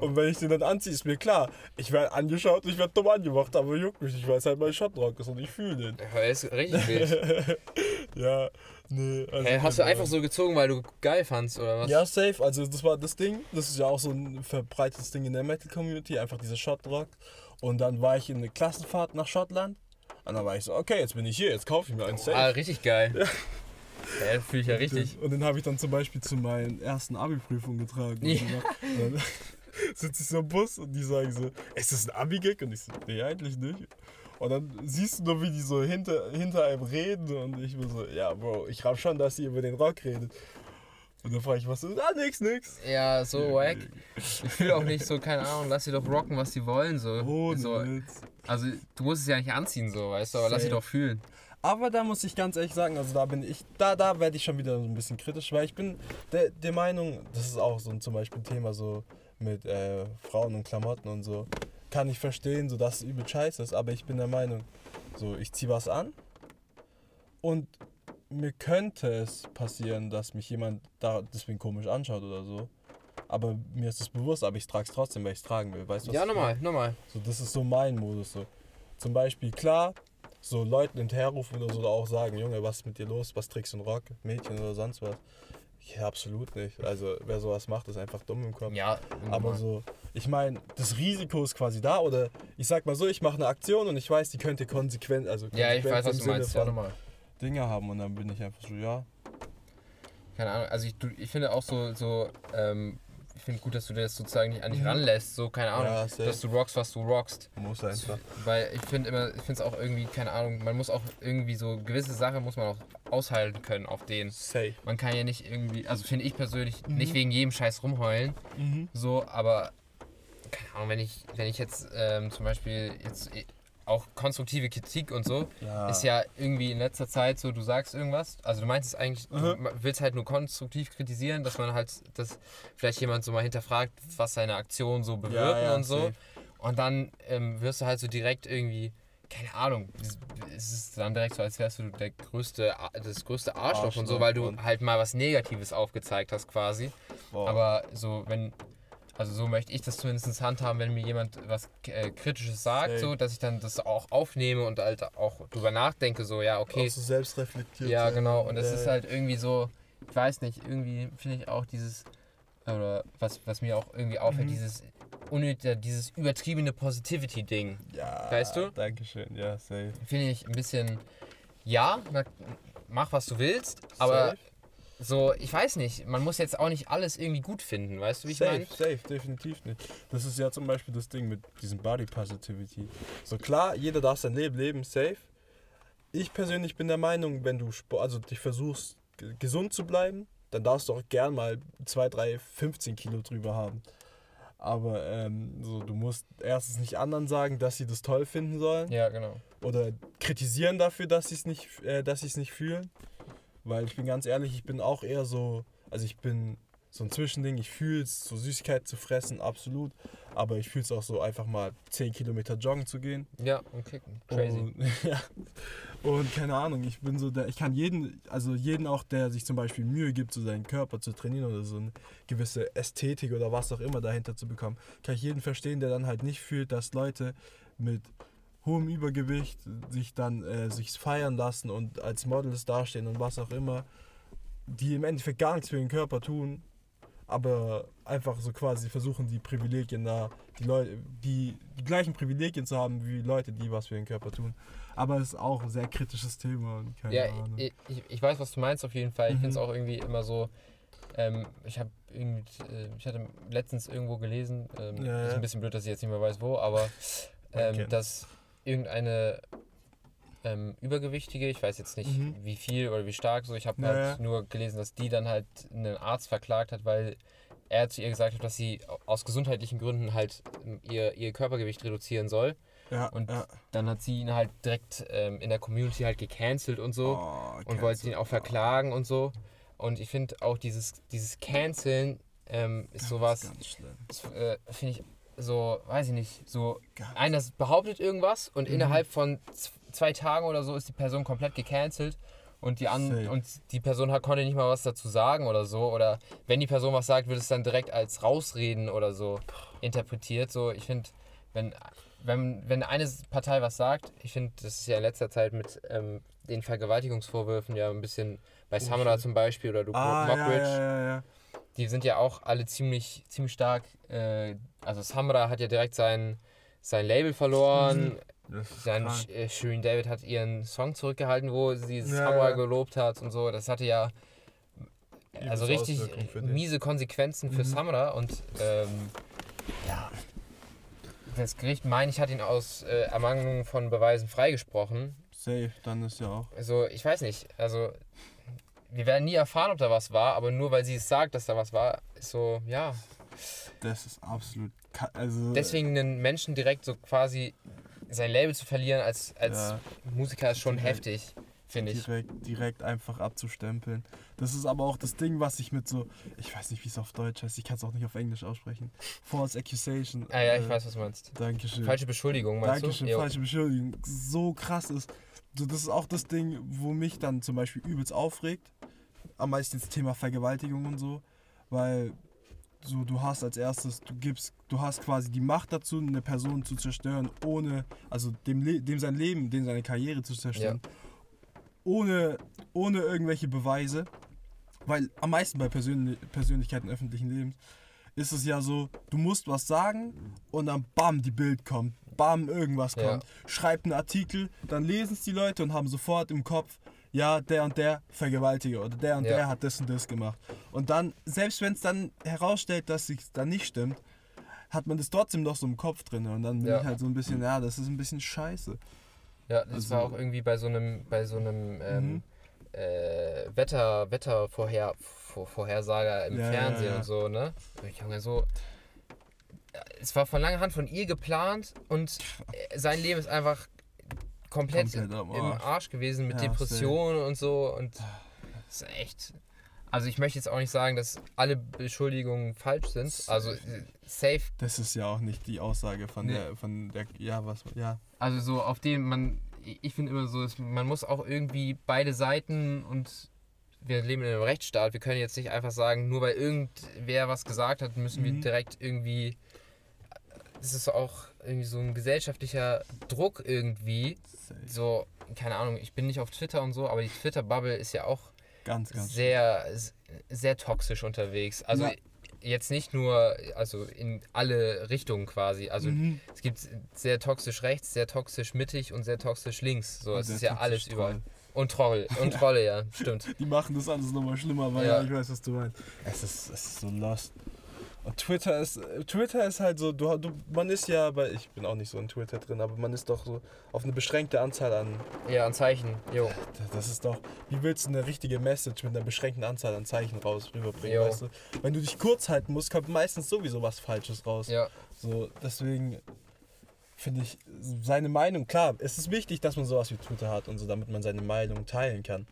Und wenn ich den dann anziehe, ist mir klar, ich werde angeschaut, ich werde dumm angemacht, aber juckt mich nicht, weil es halt mein Schottenrock ist und ich fühle den. Ja, ist richtig [LAUGHS] wild. ja, nee. Also hey, hast du einfach so gezogen, weil du geil fandst, oder was? Ja, safe. Also das war das Ding, das ist ja auch so ein verbreitetes Ding in der Metal-Community, einfach dieser Schottenrock. Und dann war ich in eine Klassenfahrt nach Schottland. Und dann war ich so, okay, jetzt bin ich hier, jetzt kaufe ich mir einen Safe. Ah, richtig geil. Ja. Ja, fühle ich ja richtig. Und den, den habe ich dann zum Beispiel zu meinen ersten Abi-Prüfungen getragen. Ja. [LAUGHS] sitze ich so im Bus und die sagen so, ist das ein Abi-Gag? Und ich so, nee, eigentlich nicht. Und dann siehst du nur, wie die so hinter, hinter einem reden und ich bin so, ja, Bro, ich raff schon, dass sie über den Rock redet. Und dann frage ich, was ist? Ah, nix, nix. Ja, so wack. Ich fühle auch nicht so, keine Ahnung, lass sie doch rocken, was sie wollen. So. Ohne so. Witz. Also, du musst es ja nicht anziehen, so, weißt du, aber lass sie Safe. doch fühlen. Aber da muss ich ganz ehrlich sagen, also da bin ich, da, da werde ich schon wieder so ein bisschen kritisch, weil ich bin der, der Meinung, das ist auch so ein, zum Beispiel ein Thema so mit äh, Frauen und Klamotten und so, kann ich verstehen, so dass es übel scheiße ist, aber ich bin der Meinung, so ich ziehe was an und mir könnte es passieren, dass mich jemand da deswegen komisch anschaut oder so. Aber mir ist es bewusst, aber ich trage es trotzdem, weil ich es tragen will. Weißt du, was Ja, nochmal, nochmal. So, das ist so mein Modus. So. Zum Beispiel, klar, so Leuten hinterherrufen oder so oder auch sagen, Junge, was ist mit dir los? Was trägst du einen Rock? Mädchen oder sonst was? Ja, absolut nicht. Also, wer sowas macht, ist einfach dumm im Kopf. Ja, Aber so, ich meine, das Risiko ist quasi da. Oder ich sag mal so, ich mache eine Aktion und ich weiß, die könnte konsequent, also Ja, ich weiß, was du Sinne meinst. Ja, von nochmal. Dinge haben und dann bin ich einfach so, ja. Keine Ahnung, also ich, ich finde auch so, so ähm, ich finde gut, dass du das sozusagen nicht an dich Mhm. ranlässt, so, keine Ahnung, Ja, dass du rockst, was du rockst. Muss einfach. Weil ich finde immer, ich finde es auch irgendwie, keine Ahnung, man muss auch irgendwie so gewisse Sachen muss man auch aushalten können auf den. Safe. Man kann ja nicht irgendwie, also finde ich persönlich, Mhm. nicht wegen jedem Scheiß rumheulen, Mhm. so, aber keine Ahnung, wenn ich, wenn ich jetzt ähm, zum Beispiel jetzt auch konstruktive Kritik und so, Ja. ist ja irgendwie in letzter Zeit so, du sagst irgendwas, also du meinst es eigentlich, du Mhm. ma- willst halt nur konstruktiv kritisieren, dass man halt, dass vielleicht jemand so mal hinterfragt, was seine Aktionen so bewirken Ja, ja, und so. safe. Und dann ähm, wirst du halt so direkt irgendwie, keine Ahnung, es- ist dann direkt so, als wärst du der größte, das größte Arschloch, und so, Arschloch weil du halt mal was Negatives aufgezeigt hast quasi. Boah. Aber so, wenn, also so möchte ich das zumindest handhaben, wenn mir jemand was äh, Kritisches sagt, so, dass ich dann das auch aufnehme und halt auch drüber nachdenke, so, ja, okay. Auch so selbstreflektiert. Ja, sein. genau. Und es Ja, ist ja. halt irgendwie so, ich weiß nicht, irgendwie finde ich auch dieses, oder was, was mir auch irgendwie auffällt, Mhm. dieses unnötige, dieses übertriebene Positivity-Ding. Ja, Weißt du? Dankeschön, ja, safe. Finde ich ein bisschen, ja, mach was du willst, aber Safe. So, ich weiß nicht, man muss jetzt auch nicht alles irgendwie gut finden, weißt du, wie ich safe, meine? safe, definitiv nicht. Das ist ja zum Beispiel das Ding mit diesem Body Positivity. So klar, jeder darf sein Leben leben, safe. Ich persönlich bin der Meinung, wenn du Sport, also dich versuchst, ge- gesund zu bleiben, dann darfst du auch gern mal 2, 3, 15 Kilo drüber haben. Aber ähm, so, du musst erstens nicht anderen sagen, dass sie das toll finden sollen. Ja, genau. oder kritisieren dafür, dass sie es nicht, äh, dass sie es nicht fühlen. Weil ich bin ganz ehrlich, ich bin auch eher so, also ich bin so ein Zwischending, ich fühle es, so Süßigkeit zu fressen, absolut. Aber ich fühle es auch so, einfach mal 10 Kilometer joggen zu gehen. Ja, und kicken. Crazy. Und, [LAUGHS] ja. Und keine Ahnung, ich bin so der, ich kann jeden, also jeden auch, der sich zum Beispiel Mühe gibt, so seinen Körper zu trainieren oder so eine gewisse Ästhetik oder was auch immer dahinter zu bekommen, kann ich jeden verstehen, der dann halt nicht fühlt, dass Leute mit hohem Übergewicht sich dann äh, sich feiern lassen und als Models dastehen und was auch immer, die im Endeffekt gar nichts für den Körper tun, aber einfach so quasi versuchen, die Privilegien da, die Leute, die, die gleichen Privilegien zu haben wie Leute, die was für den Körper tun. Aber es ist auch ein sehr kritisches Thema und keine Ja, Ahnung. ich, ich, ich weiß, was du meinst auf jeden Fall. Ich Mhm. finde es auch irgendwie immer so. Ähm, ich habe irgendwie, äh, ich hatte letztens irgendwo gelesen, ähm, Ja, ist ja. ein bisschen blöd, dass ich jetzt nicht mehr weiß, wo, aber ähm, dass irgendeine ähm, Übergewichtige, ich weiß jetzt nicht Mhm. wie viel oder wie stark, so ich habe Ja, halt nur gelesen, dass die dann halt einen Arzt verklagt hat, weil er zu ihr gesagt hat, dass sie aus gesundheitlichen Gründen halt ähm, ihr, ihr Körpergewicht reduzieren soll. ja, und ja. Dann hat sie ihn halt direkt ähm, in der Community halt gecancelt und so Oh, und wollte ihn auch verklagen und so. Und ich finde auch dieses, dieses Canceln ähm, ist sowas, ist, äh, finde ich so, weiß ich nicht, so einer behauptet irgendwas und Mhm. innerhalb von zwei Tagen oder so ist die Person komplett gecancelt und die, an, und die Person hat, konnte nicht mal was dazu sagen oder so. Oder wenn die Person was sagt, wird es dann direkt als Rausreden oder so interpretiert. So, ich finde, wenn, wenn, wenn eine Partei was sagt, ich finde, das ist ja in letzter Zeit mit ähm, den Vergewaltigungsvorwürfen ja ein bisschen bei Oh, Samara zum Beispiel oder Luke Ah, Mockridge, ja, ja, ja. Die sind ja auch alle ziemlich, ziemlich stark. Äh, also Samra hat ja direkt sein, sein Label verloren. Ist Dann äh, Shirin David hat ihren Song zurückgehalten, wo sie Ja, Samra ja. gelobt hat und so. Das hatte ja also Übelste richtig für den. miese Konsequenzen für Mhm. Samra und ähm, das Gericht, meine ich, hat ihn aus äh, Ermangelung von Beweisen freigesprochen. Safe, dann ist ja auch. Also, ich weiß nicht. Also, wir werden nie erfahren, ob da was war, aber nur weil sie es sagt, dass da was war, ist so, ja. Das ist absolut. Also, Deswegen einen Menschen direkt so quasi sein Label zu verlieren als, als Ja. Musiker ist schon Direkt. heftig, finde ich. direkt, direkt einfach abzustempeln. Das ist aber auch das Ding, was ich mit so, ich weiß nicht, wie es auf Deutsch heißt, ich kann es auch nicht auf Englisch aussprechen. False Accusation. Ah ja, ich äh, weiß, was du meinst. Dankeschön. Falsche Beschuldigung, meinst Dankeschön, du? Jo. falsche Beschuldigung. So krass ist. So, das ist auch das Ding, wo mich dann zum Beispiel übelst aufregt. Am meisten das Thema Vergewaltigung und so. Weil so, du hast als erstes, du gibst, du hast quasi die Macht dazu, eine Person zu zerstören, ohne, also dem, Le dem sein Leben, dem seine Karriere zu zerstören. Ohne, ohne irgendwelche Beweise. Weil am meisten bei Persönli Persönlichkeiten öffentlichen Lebens ist es ja so, du musst was sagen und dann bam, die Bild kommt, bam, irgendwas Ja. kommt. Schreibt einen Artikel, dann lesen es die Leute und haben sofort im Kopf, ja, der und der Vergewaltiger oder der und Ja. der hat das und das gemacht. Und dann, selbst wenn es dann herausstellt, dass es dann nicht stimmt, hat man das trotzdem noch so im Kopf drin. Und dann bin Ja. ich halt so ein bisschen, ja, das ist ein bisschen scheiße. Ja, das Also- war auch irgendwie bei so einem, bei so einem ähm, Mhm. äh, Wetter, Wettervorher, Vor- Vorhersager im Ja, Fernsehen und so, ne? Ich Junge, so. Es war von langer Hand von ihr geplant und äh, sein Leben ist einfach komplett, Komplett im Arsch. Arsch gewesen mit Ja, Depressionen und so und das ist echt. Also ich möchte jetzt auch nicht sagen, dass alle Beschuldigungen falsch sind. Also äh, safe Das ist ja auch nicht die Aussage von Nee. der, von der, ja, was, ja. Also so auf den man, ich finde immer so, man muss auch irgendwie beide Seiten und wir leben in einem Rechtsstaat. Wir können jetzt nicht einfach sagen, nur weil irgendwer was gesagt hat, müssen wir Mhm. direkt irgendwie. Es ist auch irgendwie so ein gesellschaftlicher Druck irgendwie. So, keine Ahnung, ich bin nicht auf Twitter und so, aber die Twitter-Bubble ist ja auch Ganz, ganz. sehr, sehr toxisch unterwegs. Also Ja. jetzt nicht nur, also in alle Richtungen quasi. Also Mhm. es gibt sehr toxisch rechts, sehr toxisch mittig und sehr toxisch links. So, Und es ist ja alles überall. Troll. Und Troll. [LAUGHS] Und Trolle, ja, stimmt. Die machen das alles nochmal schlimmer, weil Ja. ja. ich weiß, was du meinst. Es ist, es ist so lost. Und Twitter ist, Twitter ist halt so, du, du, man ist ja, bei, ich bin auch nicht so in Twitter drin, aber man ist doch so auf eine beschränkte Anzahl an, Ja, ein Zeichen. Jo. das ist doch, wie willst du eine richtige Message mit einer beschränkten Anzahl an Zeichen raus rüberbringen, Jo. weißt du? Wenn du dich kurz halten musst, kommt meistens sowieso was Falsches raus. Ja. So, deswegen finde ich seine Meinung, klar, es ist wichtig, dass man sowas wie Twitter hat und so, damit man seine Meinung teilen kann.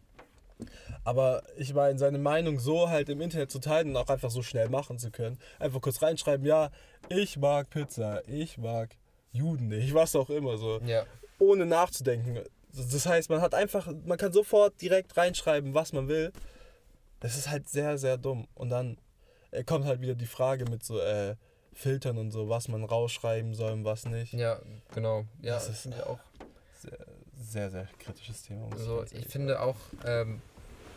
Aber ich meine, seine Meinung so halt im Internet zu teilen und auch einfach so schnell machen zu können. Einfach kurz reinschreiben, ja, ich mag Pizza, ich mag Juden nicht, was auch immer so. Ja. Ohne nachzudenken. Das heißt, man hat einfach, man kann sofort direkt reinschreiben, was man will. Das ist halt sehr, sehr dumm. Und dann äh, kommt halt wieder die Frage mit so äh, Filtern und so, was man rausschreiben soll und was nicht. Ja, genau. Ja, Das ist- ich auch. Sehr, sehr, sehr kritisches Thema. muss So, ganz ich finde auch, ähm,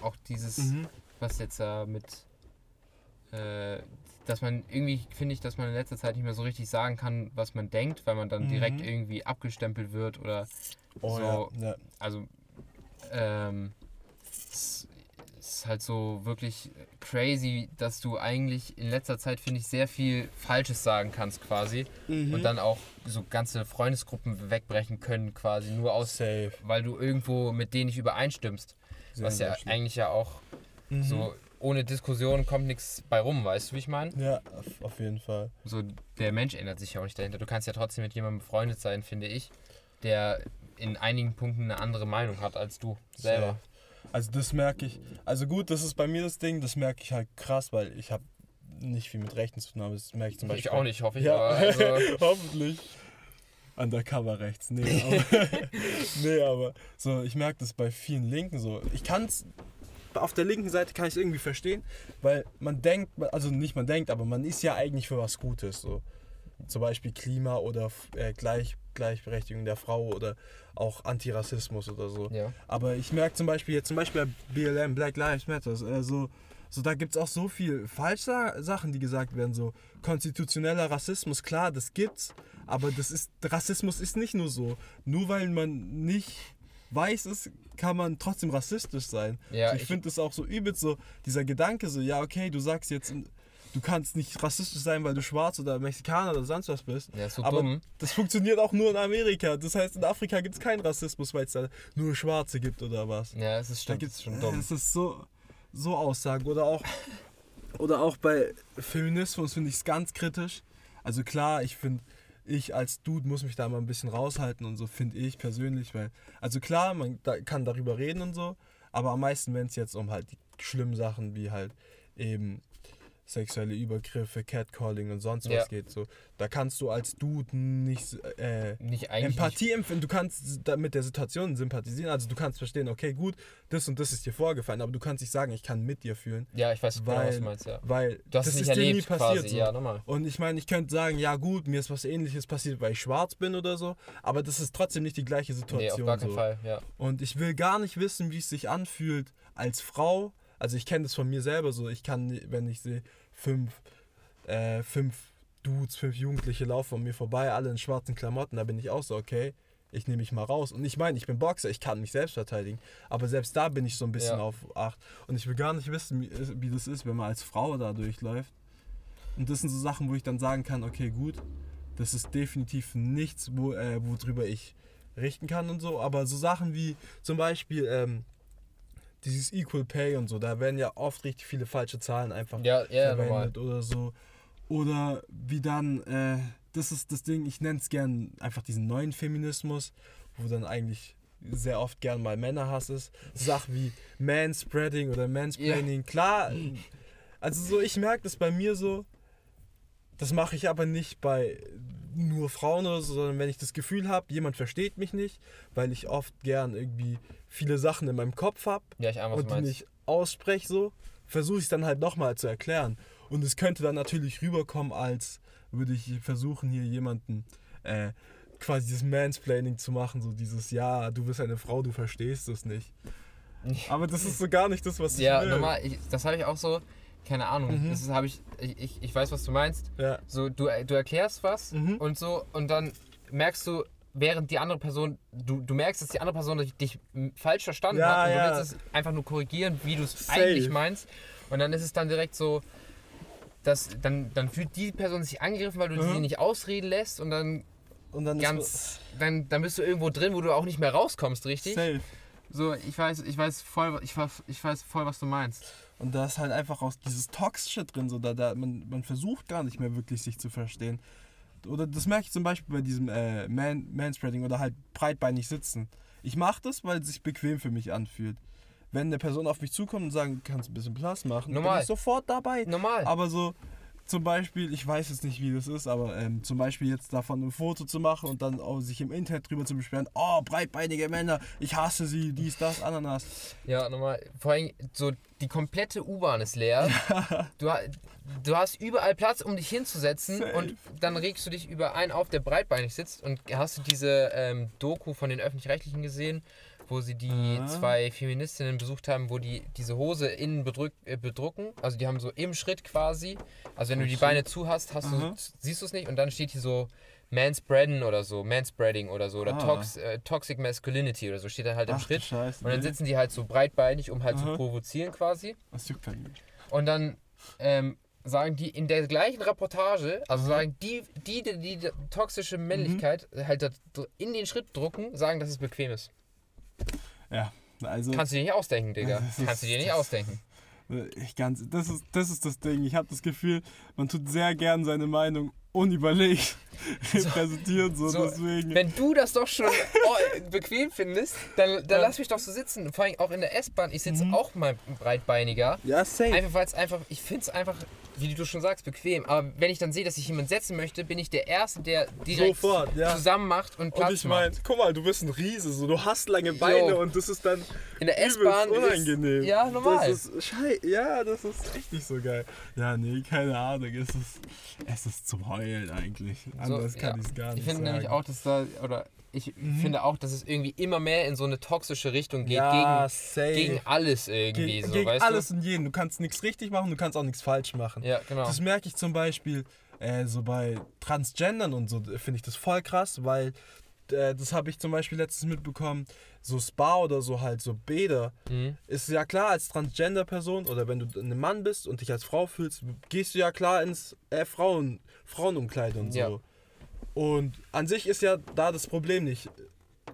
auch dieses, Mhm. was jetzt äh, mit, äh, dass man irgendwie, finde ich, dass man in letzter Zeit nicht mehr so richtig sagen kann, was man denkt, weil man dann direkt Mhm. irgendwie abgestempelt wird oder Oh so, ja, ja. also ähm, es ist halt so wirklich crazy, dass du eigentlich in letzter Zeit, finde ich, sehr viel Falsches sagen kannst quasi Mhm. und dann auch so ganze Freundesgruppen wegbrechen können quasi nur aus, Safe. weil du irgendwo mit denen nicht übereinstimmst. Sehr, was ja eigentlich ja auch Mhm. so ohne Diskussion kommt nichts bei rum, weißt du, wie ich meine? Ja, auf, jeden Fall. So der Mensch ändert sich ja auch nicht dahinter. Du kannst ja trotzdem mit jemandem befreundet sein, finde ich, der in einigen Punkten eine andere Meinung hat als du selber. Also das merke ich. Also gut, das ist bei mir das Ding, das merke ich halt krass, weil ich habe nicht viel mit Rechten zu tun, aber das merke ich zum Beispiel. Ich auch nicht, hoffe ich. Ja, also, [LAUGHS] hoffentlich. Undercover rechts. Nee, [LAUGHS] aber, [LAUGHS] nee, aber so, ich merke das bei vielen Linken so. Ich kann es, auf der linken Seite kann ich es irgendwie verstehen, weil man denkt, also nicht man denkt, aber man ist ja eigentlich für was Gutes. So. Zum Beispiel Klima oder äh, Gleich, Gleichberechtigung der Frau oder auch Antirassismus oder so. ja. Aber ich merke zum Beispiel jetzt zum Beispiel bei BLM, Black Lives Matter, äh, so, so da gibt es auch so viel falsche Sachen, die gesagt werden, so konstitutioneller Rassismus, klar, das gibt's, aber das ist, Rassismus ist nicht nur so. Nur weil man nicht weiß ist, kann man trotzdem rassistisch sein. Ja, so, ich ich- finde das auch so übelst so, dieser Gedanke so, ja okay, du sagst jetzt, du kannst nicht rassistisch sein, weil du schwarz oder Mexikaner oder sonst was bist. Ja, so aber dumm. das funktioniert auch nur in Amerika. Das heißt, in Afrika gibt es keinen Rassismus, weil es da nur Schwarze gibt oder was. Ja, es ist Da stimmt, gibt's ist schon dumm. Es ist so, so Aussagen. Oder auch, oder auch bei Feminismus finde ich es ganz kritisch. Also klar, ich finde, ich als Dude muss mich da mal ein bisschen raushalten und so, finde ich persönlich. Weil, also klar, man da, kann darüber reden und so, aber am meisten, wenn es jetzt um halt die schlimmen Sachen wie halt eben sexuelle Übergriffe, Catcalling und sonst was Ja. geht, so, da kannst du als Dude nicht äh, Nicht. Empathie empfinden, du kannst mit der Situation sympathisieren, also du kannst verstehen, okay, gut, das und das ist dir vorgefallen, aber du kannst nicht sagen, ich kann mit dir fühlen, ja, ich weiß genau, was weil, du meinst, ja. weil das ist dir nie erlebt passiert. quasi, so. ja, nochmal. Und ich meine, ich könnte sagen, ja gut, mir ist was ähnliches passiert, weil ich schwarz bin oder so, aber das ist trotzdem nicht die gleiche Nee, Situation. auf gar keinen so. Fall, ja. Und ich will gar nicht wissen, wie es sich anfühlt als Frau. Also ich kenne das von mir selber so. Ich kann, wenn ich sehe, fünf, äh, fünf Dudes, fünf Jugendliche laufen an mir vorbei, alle in schwarzen Klamotten, da bin ich auch so, okay, ich nehme mich mal raus. Und ich meine, ich bin Boxer, ich kann mich selbst verteidigen. Aber selbst da bin ich so ein bisschen Ja. auf Acht. Und ich will gar nicht wissen, wie, wie das ist, wenn man als Frau da durchläuft. Und das sind so Sachen, wo ich dann sagen kann, okay, gut, das ist definitiv nichts, wo, äh, worüber ich richten kann und so. Aber so Sachen wie zum Beispiel ähm, dieses Equal Pay und so, da werden ja oft richtig viele falsche Zahlen einfach Ja, ja, normal. verwendet oder so. Oder wie dann, äh, das ist das Ding, ich nenne es gern einfach diesen neuen Feminismus, wo dann eigentlich sehr oft gern mal Männerhass ist. Sachen wie Manspreading oder Mansplaining. Klar, also so, ich merke das bei mir so, das mache ich aber nicht bei nur Frauen oder so, sondern wenn ich das Gefühl habe, jemand versteht mich nicht, weil ich oft gern irgendwie viele Sachen in meinem Kopf habe Ja, ich ahne, und die nicht ausspreche, so, versuche ich es dann halt nochmal zu erklären. Und es könnte dann natürlich rüberkommen, als würde ich versuchen, hier jemanden äh, quasi dieses Mansplaining zu machen, so dieses, ja, du bist eine Frau, du verstehst es nicht. [LAUGHS] Aber das ist so gar nicht das, was ich Ja, will. normal, ich, das habe ich auch so, keine Ahnung, Mhm. das ist- habe ich, ich, ich, weiß, was du meinst. Ja. So, du, du erklärst was Mhm. und so und dann merkst du, während die andere Person, du, du merkst, dass die andere Person dich, falsch verstanden Ja, hat und ja. du willst es einfach nur korrigieren, wie du es eigentlich meinst. Und dann ist es dann direkt so, dass dann, dann fühlt die Person sich angegriffen, weil du Mhm. sie nicht ausreden lässt und dann Und dann ganz, dann, dann bist du irgendwo drin, wo du auch nicht mehr rauskommst, richtig? safe. So, ich weiß, ich weiß voll, ich weiß, ich weiß voll, was du meinst. Und da ist halt einfach auch dieses Toxische drin, so da, da man, man versucht gar nicht mehr wirklich sich zu verstehen. Oder das merke ich zum Beispiel bei diesem äh, Man, Manspreading oder halt breitbeinig sitzen. Ich mache das, weil es sich bequem für mich anfühlt. Wenn eine Person auf mich zukommt und sagt, kannst du ein bisschen Platz machen, Normal. bin ich sofort dabei. Normal. Aber so zum Beispiel, ich weiß jetzt nicht, wie das ist, aber ähm, zum Beispiel jetzt davon ein Foto zu machen und dann auch sich im Internet drüber zu beschweren, oh, breitbeinige Männer, ich hasse sie, dies, das, Ananas. Ja, nochmal. Vor allem, so die komplette U-Bahn ist leer. Du, du hast überall Platz, um dich hinzusetzen Safe. und dann regst du dich über einen auf, der breitbeinig sitzt. Und hast du diese ähm, Doku von den Öffentlich-Rechtlichen gesehen, wo sie die Ah. zwei Feministinnen besucht haben, wo die diese Hose innen bedrück, äh, bedrucken. Also die haben so im Schritt quasi. Also wenn du die Beine zu hast, hast du, siehst du es nicht und dann steht hier so Manspreading oder so, Manspreading oder so, oder Ah. Tox, äh, Toxic Masculinity oder so, steht dann halt im Ach, du Schritt. Scheiße. Und dann sitzen die halt so breitbeinig, um halt zu Aha. provozieren quasi. Das juckt halt nicht. Und dann ähm, sagen die in der gleichen Reportage, also sagen die, die, die, die, die toxische Männlichkeit halt da dr- in den Schritt drucken, sagen, dass es bequem ist. Ja, also Kannst du dir nicht ausdenken, Digga. [LAUGHS] Kannst du dir nicht ausdenken. ich ganz, das ist, das ist das Ding. Ich habe das Gefühl, man tut sehr gern seine Meinung unüberlegt [LAUGHS] [LAUGHS] präsentieren, so, so, deswegen. Wenn du das doch schon oh, bequem findest, dann, dann lass mich doch so sitzen. Vor allem auch in der S-Bahn. Ich sitze auch mal breitbeiniger. ja, safe. Einfach weil es einfach, ich finde es einfach, wie du schon sagst, bequem. Aber wenn ich dann sehe, dass sich jemand setzen möchte, bin ich der Erste, der direkt Sofort, ja. zusammen macht und Platz und ich meine, guck mal, du bist ein Riese, so du hast lange Beine Jo. und das ist dann In der S-Bahn unangenehm. Ist, ja, normal. Das ist schei ja, das ist richtig so geil. Ja, nee, keine Ahnung, es ist, es ist zum Heulen eigentlich. Anders kann ja. ich es gar nicht Ich finde nämlich auch, dass da, oder ich finde auch, dass es irgendwie immer mehr in so eine toxische Richtung geht, ja, safe. gegen, gegen alles irgendwie, Ge so, gegen alles und jeden. Du kannst nichts richtig machen, du kannst auch nichts falsch machen. du? Ja, genau. Das merke ich zum Beispiel äh, so bei Transgendern und so, finde ich das voll krass, weil äh, das habe ich zum Beispiel letztens mitbekommen, so Spa oder so halt, so Bäder, Mhm. ist ja klar, als Transgender-Person oder wenn du ein Mann bist und dich als Frau fühlst, gehst du ja klar ins äh, Frauen, Frauenumkleide und so. Ja. Und an sich ist ja da das Problem nicht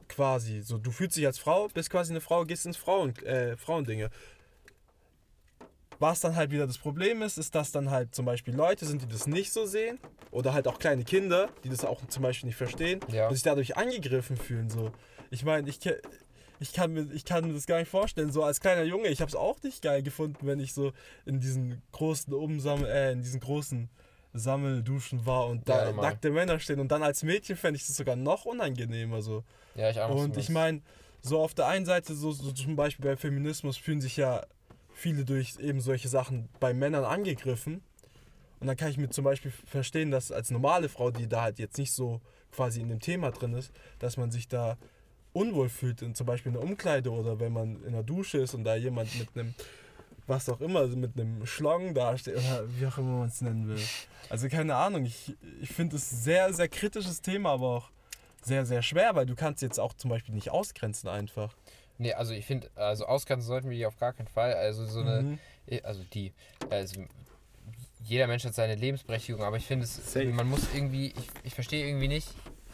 quasi. So, du fühlst dich als Frau, bist quasi eine Frau, gehst ins Frauen, äh, Frauendinge. Was dann halt wieder das Problem ist, ist, dass dann halt zum Beispiel Leute sind, die das nicht so sehen. Oder halt auch kleine Kinder, die das auch zum Beispiel nicht verstehen. Ja. Und sich dadurch angegriffen fühlen. So. Ich meine, ich, ich, kann mir, ich kann mir das gar nicht vorstellen. So als kleiner Junge, ich habe es auch nicht geil gefunden, wenn ich so in diesen großen Umsammel, äh, in diesen großen Sammelduschen war und Ja, da normal. nackte Männer stehen. Und dann als Mädchen fände ich das sogar noch unangenehmer. So. Ja, ich auch. Und ich meine, so auf der einen Seite, so, so zum Beispiel bei Feminismus, fühlen sich ja viele durch eben solche Sachen bei Männern angegriffen. Und dann kann ich mir zum Beispiel verstehen, dass als normale Frau, die da halt jetzt nicht so quasi in dem Thema drin ist, dass man sich da unwohl fühlt, in zum Beispiel in der Umkleide oder wenn man in der Dusche ist und da jemand mit einem, was auch immer, also mit einem Schlong da steht oder wie auch immer man es nennen will. Also keine Ahnung, ich, ich finde es sehr, sehr kritisches Thema, aber auch sehr, sehr schwer, weil du kannst jetzt auch zum Beispiel nicht ausgrenzen einfach. Nee, also ich finde, also ausgrenzen sollten wir die auf gar keinen Fall. Also so eine, Mhm. also die, also jeder Mensch hat seine Lebensberechtigung, aber ich finde es, Safe. man muss irgendwie, ich, ich verstehe irgendwie nicht,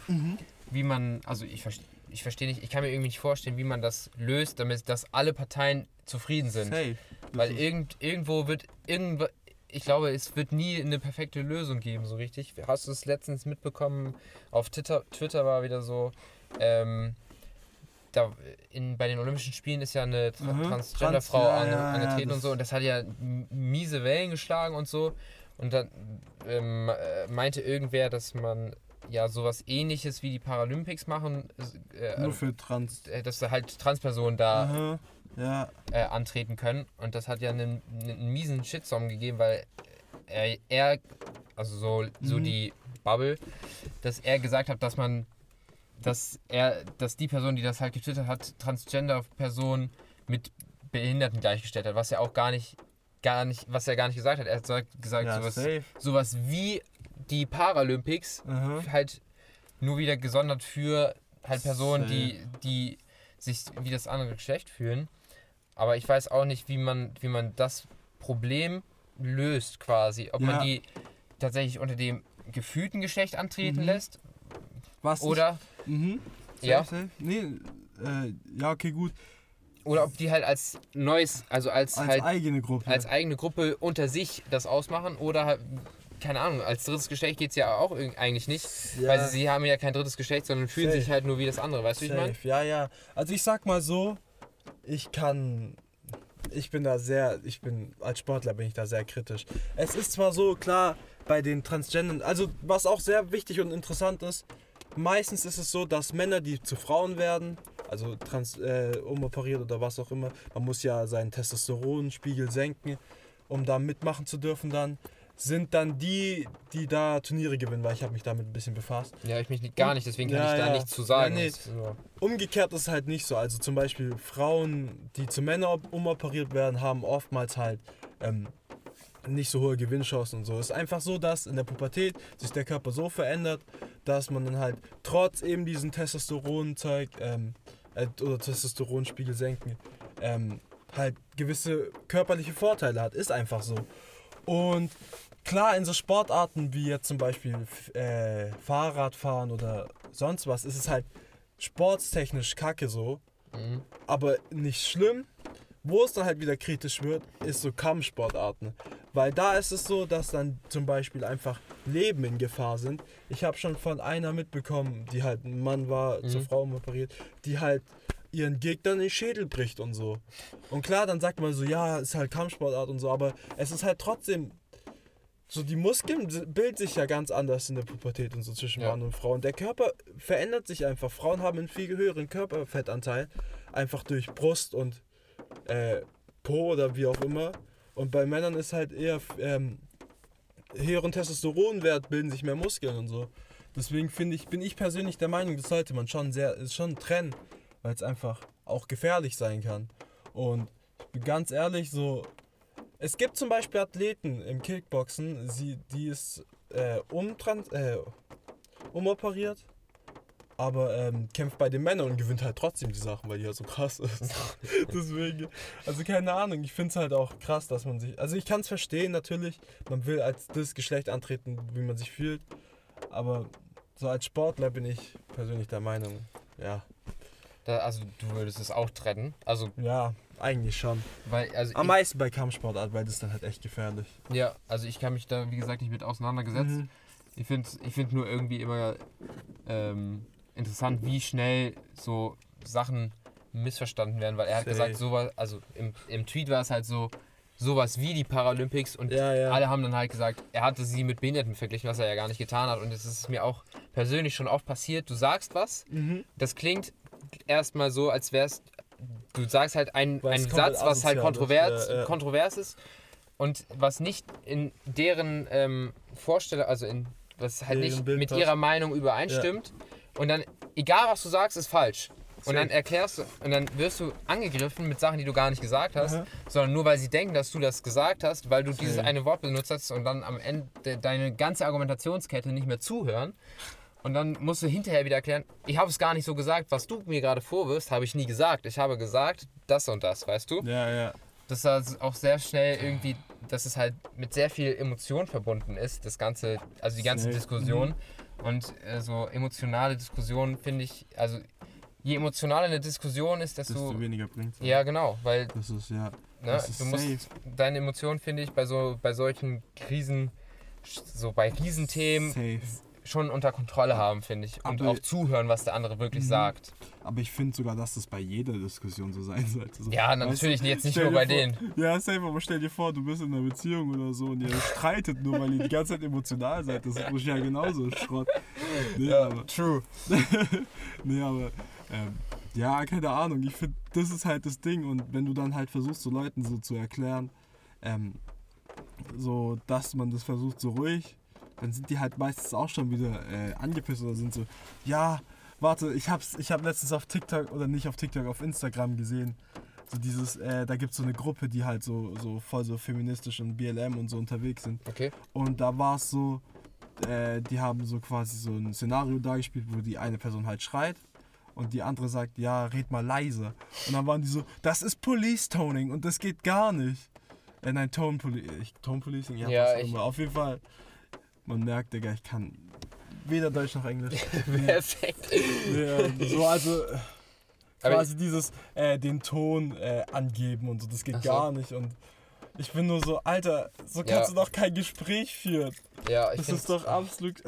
Mhm. wie man, also ich verstehe, ich verstehe nicht, ich kann mir irgendwie nicht vorstellen, wie man das löst, damit dass alle Parteien zufrieden sind. Safe. Weil ist- irgend, irgendwo wird irgendwo, ich glaube, es wird nie eine perfekte Lösung geben, so richtig. Hast du es letztens mitbekommen? Auf Twitter, Twitter war wieder so, ähm, da in, bei den Olympischen Spielen ist ja eine Tra Mhm. Transgender-Frau Trans- ja, ange ja, angetreten ja, und so und das hat ja miese Wellen geschlagen und so. Und dann ähm, äh, meinte irgendwer, dass man ja sowas ähnliches wie die Paralympics machen, äh, Nur für Trans. äh, dass da halt Transpersonen da Aha. Ja. äh, antreten können. Und das hat ja einen, einen miesen Shitstorm gegeben, weil er, er also so, so Mhm. die Bubble, dass er gesagt hat, dass man, dass er, dass die Person, die das halt getwittert hat, Transgender-Personen mit Behinderten gleichgestellt hat, was er auch gar nicht, gar nicht, was er gar nicht gesagt hat. Er hat gesagt, gesagt Ja, sowas, safe. sowas wie die Paralympics Aha. halt nur wieder gesondert für halt Personen, Safe. die, die sich wie das andere Geschlecht fühlen. Aber ich weiß auch nicht, wie man, wie man das Problem löst quasi. Ob Ja. man die tatsächlich unter dem gefühlten Geschlecht antreten Mhm. lässt Was oder, Ich, mhm. Safe, Ja. Safe. Nee, äh, ja, okay, gut. oder ob die halt als neues, also als, Als halt eigene Gruppe. als eigene Gruppe unter sich das ausmachen oder halt, keine Ahnung, als drittes Geschlecht geht es ja auch eigentlich nicht, Ja. weil sie, sie haben ja kein drittes Geschlecht, sondern fühlen Safe. sich halt nur wie das andere, weißt du, ich meine? Ja, ja. Also ich sag mal so, ich kann, ich bin da sehr, ich bin, als Sportler bin ich da sehr kritisch. Es ist zwar so, klar, bei den Transgendern, also was auch sehr wichtig und interessant ist, meistens ist es so, dass Männer, die zu Frauen werden, also trans, äh, umoperiert oder was auch immer, man muss ja seinen Testosteronspiegel senken, um da mitmachen zu dürfen dann, sind dann die, die da Turniere gewinnen, weil ich habe mich damit ein bisschen befasst. Ja, ich mich nicht, gar nicht, deswegen kann Ja, ich da ja. nichts zu sagen. Ja, nee. Ist so. Umgekehrt ist es halt nicht so. Also zum Beispiel Frauen, die zu Männern umoperiert werden, haben oftmals halt ähm, nicht so hohe Gewinnchancen und so. Es ist einfach so, dass in der Pubertät sich der Körper so verändert, dass man dann halt trotz eben diesen Testosteronzeug ähm, äh, oder Testosteronspiegel senken, ähm, halt gewisse körperliche Vorteile hat. Ist einfach so. Und klar, in so Sportarten wie jetzt zum Beispiel äh, Fahrradfahren oder sonst was, ist es halt sportstechnisch kacke so, Mhm. aber nicht schlimm. Wo es dann halt wieder kritisch wird, ist so Kampfsportarten. Weil da ist es so, dass dann zum Beispiel einfach Leben in Gefahr sind. Ich habe schon von einer mitbekommen, die halt ein Mann war, zur Mhm. Frau operiert, die halt ihren Gegnern den Schädel bricht und so. Und klar, dann sagt man so, ja, ist halt Kampfsportart und so, aber es ist halt trotzdem so, die Muskeln bilden sich ja ganz anders in der Pubertät und so zwischen Ja. Mann und Frau. Und der Körper verändert sich einfach. Frauen haben einen viel höheren Körperfettanteil, einfach durch Brust und äh, Po oder wie auch immer. Und bei Männern ist halt eher ähm, höheren Testosteronwert, bilden sich mehr Muskeln und so. Deswegen finde ich, bin ich persönlich der Meinung, das sollte man schon sehr, ist schon trennen, weil es einfach auch gefährlich sein kann. Und ganz ehrlich, so, es gibt zum Beispiel Athleten im Kickboxen, sie, die ist äh, umtrans, äh, umoperiert aber ähm, kämpft bei den Männern und gewinnt halt trotzdem die Sachen, weil die halt so krass ist. [LAUGHS] Deswegen, also keine Ahnung, ich finde es halt auch krass, dass man sich, also ich kann es verstehen natürlich, man will als das Geschlecht antreten, wie man sich fühlt, aber so als Sportler bin ich persönlich der Meinung, ja. Da, also du würdest es auch trennen. Also, Ja, eigentlich schon. weil, also Am ich, meisten bei Kampfsportart, weil das dann halt echt gefährlich. ja, also ich kann mich da, wie gesagt, nicht mit auseinandergesetzt. Mhm. Ich finde ich find nur irgendwie immer ähm, interessant, wie schnell so Sachen missverstanden werden, weil er hat Safe. gesagt, sowas, also im, im Tweet war es halt so, sowas wie die Paralympics und Ja, ja. alle haben dann halt gesagt, er hatte sie mit Behinderten verglichen, was er ja gar nicht getan hat und es ist mir auch persönlich schon oft passiert, du sagst was, Mhm. das klingt erstmal so, als wär's, du sagst halt einen, einen Satz, was halt kontrovers, ja, ja. kontrovers ist und was nicht in deren ähm, Vorstellung, also in was halt Deren nicht Bild mit passt. ihrer Meinung übereinstimmt und dann, egal was du sagst, ist falsch. Und dann erklärst du, und dann wirst du angegriffen mit Sachen, die du gar nicht gesagt hast, Aha. sondern nur weil sie denken, dass du das gesagt hast, weil du dieses eine Wort benutzt hast und dann am Ende de- deine ganze Argumentationskette nicht mehr zuhören. Und dann musst du hinterher wieder erklären, ich habe es gar nicht so gesagt, was du mir gerade vorwirfst, habe ich nie gesagt. Ich habe gesagt, das und das, weißt du? Ja, ja. Dass das auch sehr schnell irgendwie, dass es halt mit sehr viel Emotion verbunden ist, das ganze, also die ganze. Diskussion. Und äh, so emotionale Diskussionen finde ich, also je emotionaler eine Diskussion ist, desto. Desto weniger bringt Ja, genau, weil Das ist ja. Ne? Das ist Du musst safe. deine Emotionen, finde ich, bei so bei solchen Krisen, so bei Riesenthemen Safe. Schon unter Kontrolle haben, finde ich. Und Aber- auch zuhören, was der andere wirklich Mhm. sagt. Aber ich finde sogar, dass das bei jeder Diskussion so sein sollte. So, Ja, weißt natürlich du, jetzt nicht nur bei vor- denen. Ja, safe, aber stell dir vor, du bist in einer Beziehung oder so und ihr streitet nur, weil ihr die ganze Zeit emotional seid. Das ist ja genauso Schrott. Nee, aber, true. [LAUGHS] nee, aber ähm, ja, keine Ahnung. Ich finde, das ist halt das Ding. Und wenn du dann halt versuchst, so Leuten so zu erklären, ähm, so, dass man das versucht, so ruhig, dann sind die halt meistens auch schon wieder äh, angepisst oder sind so, ja, warte, ich hab's, ich hab letztens auf TikTok oder nicht auf TikTok, auf Instagram gesehen. So dieses, äh, da gibt's so eine Gruppe, die halt so, so voll so feministisch und BLM und so unterwegs sind. Okay. Und da war es so, äh, die haben so quasi so ein Szenario dargespielt, wo die eine Person halt schreit und die andere sagt, ja, red mal leise. Und dann waren die so, das ist Police Toning und das geht gar nicht. Äh, nein, Tone, Poli ich, Tone Policing, ja, Ja, was ich- immer. Auf jeden Fall, man merkt, Digga, ich kann weder Deutsch noch Englisch. [LAUGHS] Perfekt. ja, so, also quasi dieses, äh, den Ton äh, angeben und so, das geht so. gar nicht. Und ich bin nur so, Alter, so Ja. kannst du doch kein Gespräch führen. Ja, ich Das ist doch absolut.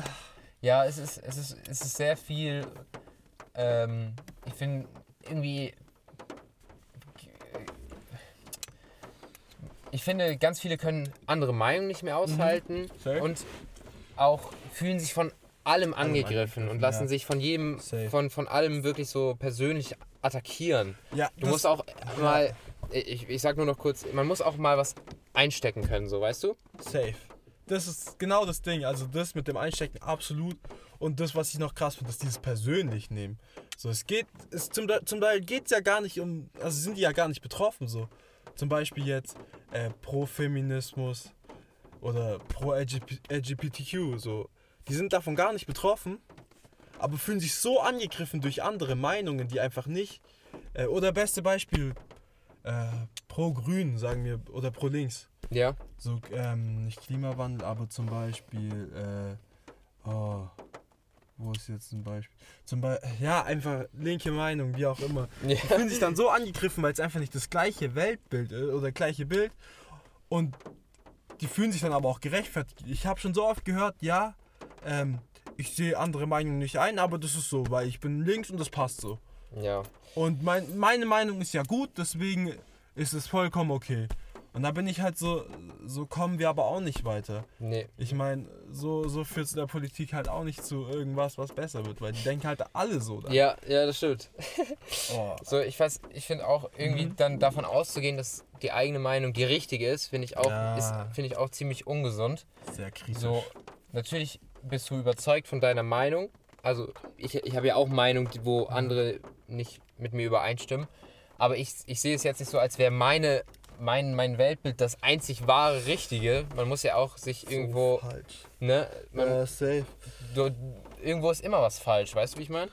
Ja, es ist, es ist, es ist sehr viel. Ähm, ich finde irgendwie. Ich finde, ganz viele können andere Meinungen nicht mehr aushalten Safe. und auch fühlen sich von allem angegriffen und lassen ja. sich von jedem, Safe. von, von allem wirklich so persönlich attackieren. Ja, Du musst auch mal, ich, ich sag nur noch kurz, man muss auch mal was einstecken können, so weißt du? Safe. Das ist genau das Ding. Also das mit dem Einstecken absolut. Und das, was ich noch krass finde, ist dieses persönlich nehmen. So, es geht, es zum, zum Teil geht es ja gar nicht um, also sind die ja gar nicht betroffen so. Zum Beispiel jetzt äh, pro Feminismus oder pro LGBT, LGBTQ so. Die sind davon gar nicht betroffen, aber fühlen sich so angegriffen durch andere Meinungen, die einfach nicht. Äh, oder beste Beispiel, äh, pro Grün, sagen wir, oder pro Links. Ja. So, ähm, nicht Klimawandel, aber zum Beispiel, äh, oh, wo ist jetzt ein Beispiel? Zum Beispiel, ja, einfach linke Meinung, wie auch immer. Ja. Die fühlen sich dann so angegriffen, weil es einfach nicht das gleiche Weltbild ist oder gleiche Bild. Und die fühlen sich dann aber auch gerechtfertigt. Ich habe schon so oft gehört, ja, ähm, ich sehe andere Meinungen nicht ein, aber das ist so, weil ich bin links und das passt so. Ja. Und mein, meine Meinung ist ja gut, deswegen ist es vollkommen okay. Und da bin ich halt so, so kommen wir aber auch nicht weiter. Nee. Ich meine, so, so führt es in der Politik halt auch nicht zu irgendwas, was besser wird, weil die denken halt alle so. Dann. Ja, ja, das stimmt. [LAUGHS] Oh. So, ich weiß, ich finde auch irgendwie Mhm. dann davon auszugehen, dass die eigene Meinung die richtige ist, finde ich auch, Ja. ist, finde ich auch ziemlich ungesund. Sehr kritisch. So, natürlich bist du überzeugt von deiner Meinung. Also, ich, ich habe ja auch Meinungen, die- wo andere nicht mit mir übereinstimmen. Aber ich, ich sehe es jetzt nicht so, als wäre meine, mein, mein Weltbild das einzig wahre Richtige. Man muss ja auch sich irgendwo, falsch. ne, man, Ja, safe. du, irgendwo ist immer was falsch, weißt du, wie ich meine?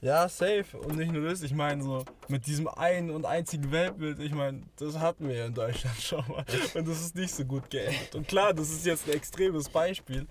Ja, safe. Und nicht nur das, ich meine so, mit diesem einen und einzigen Weltbild, ich meine, das hatten wir ja in Deutschland [LAUGHS] schon mal. Und das ist nicht so gut geändert. Und klar, das ist jetzt ein extremes Beispiel,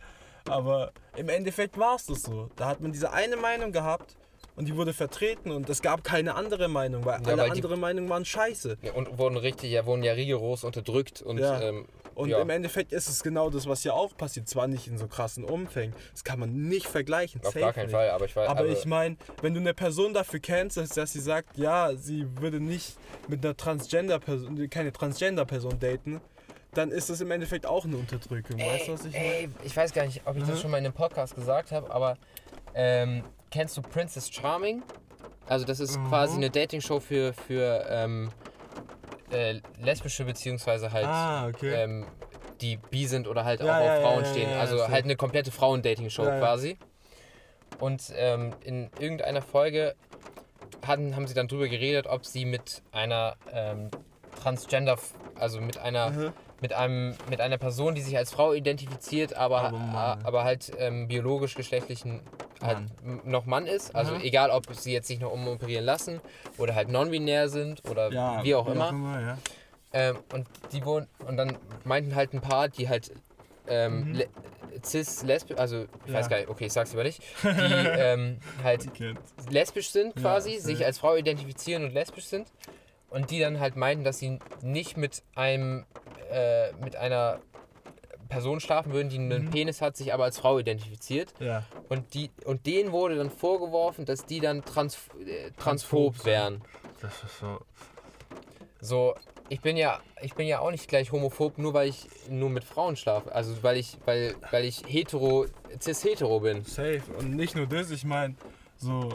aber im Endeffekt war es das so. Da hat man diese eine Meinung gehabt und die wurde vertreten und es gab keine andere Meinung, weil Ja, alle weil die- anderen Meinungen waren scheiße. Ja, und wurden richtig, ja, wurden ja rigoros unterdrückt und Ja. ähm, Und im Endeffekt ist es genau das, was ja auch passiert. Zwar nicht in so krassen Umfängen, das kann man nicht vergleichen. auf gar keinen nicht. Fall, aber ich weiß, Aber ich meine, wenn du eine Person dafür kennst, dass, sie sagt, ja, sie würde nicht mit einer Transgender-Person, keine Transgender-Person daten, dann ist das im Endeffekt auch eine Unterdrückung. weißt du, was ich meine? Ey, ich weiß gar nicht, ob ich das Mhm. schon mal in einem Podcast gesagt habe, aber ähm, kennst du Princess Charming? Also das ist Mhm. quasi eine Dating-Show für, für ähm, äh, lesbische beziehungsweise halt Ah, okay. ähm, die bi sind oder halt Ja, auch ja, auf Frauen ja, stehen. also halt eine komplette Frauen-Dating-Show quasi. Und ähm, in irgendeiner Folge hatten, haben sie dann drüber geredet, ob sie mit einer ähm, Transgender, also mit einer Mhm. mit einem mit einer Person, die sich als Frau identifiziert, aber, Aber aber halt ähm, biologisch geschlechtlichen halt m- noch Mann ist. Also Mhm. egal, ob sie jetzt sich noch umoperieren lassen oder halt non-binär sind oder ja, wie auch immer. ja. Ähm, und die wurden und dann meinten halt ein paar, die halt ähm, Mhm. le- cis lesbisch, also ich weiß Ja. gar nicht, okay, ich sag's lieber nicht, [LAUGHS] die ähm, halt lesbisch sind quasi, sich als Frau identifizieren und lesbisch sind und die dann halt meinten, dass sie nicht mit einem äh, mit einer Person schlafen würden, die einen Mhm. Penis hat, sich aber als Frau identifiziert Ja. und die und denen wurde dann vorgeworfen, dass die dann trans, äh, Transphob transphob wären. Das ist so. So, ich bin ja ich bin ja auch nicht gleich homophob, nur weil ich nur mit Frauen schlafe, also weil ich weil weil ich hetero cis hetero bin. Safe. Und nicht nur das, ich meine, so.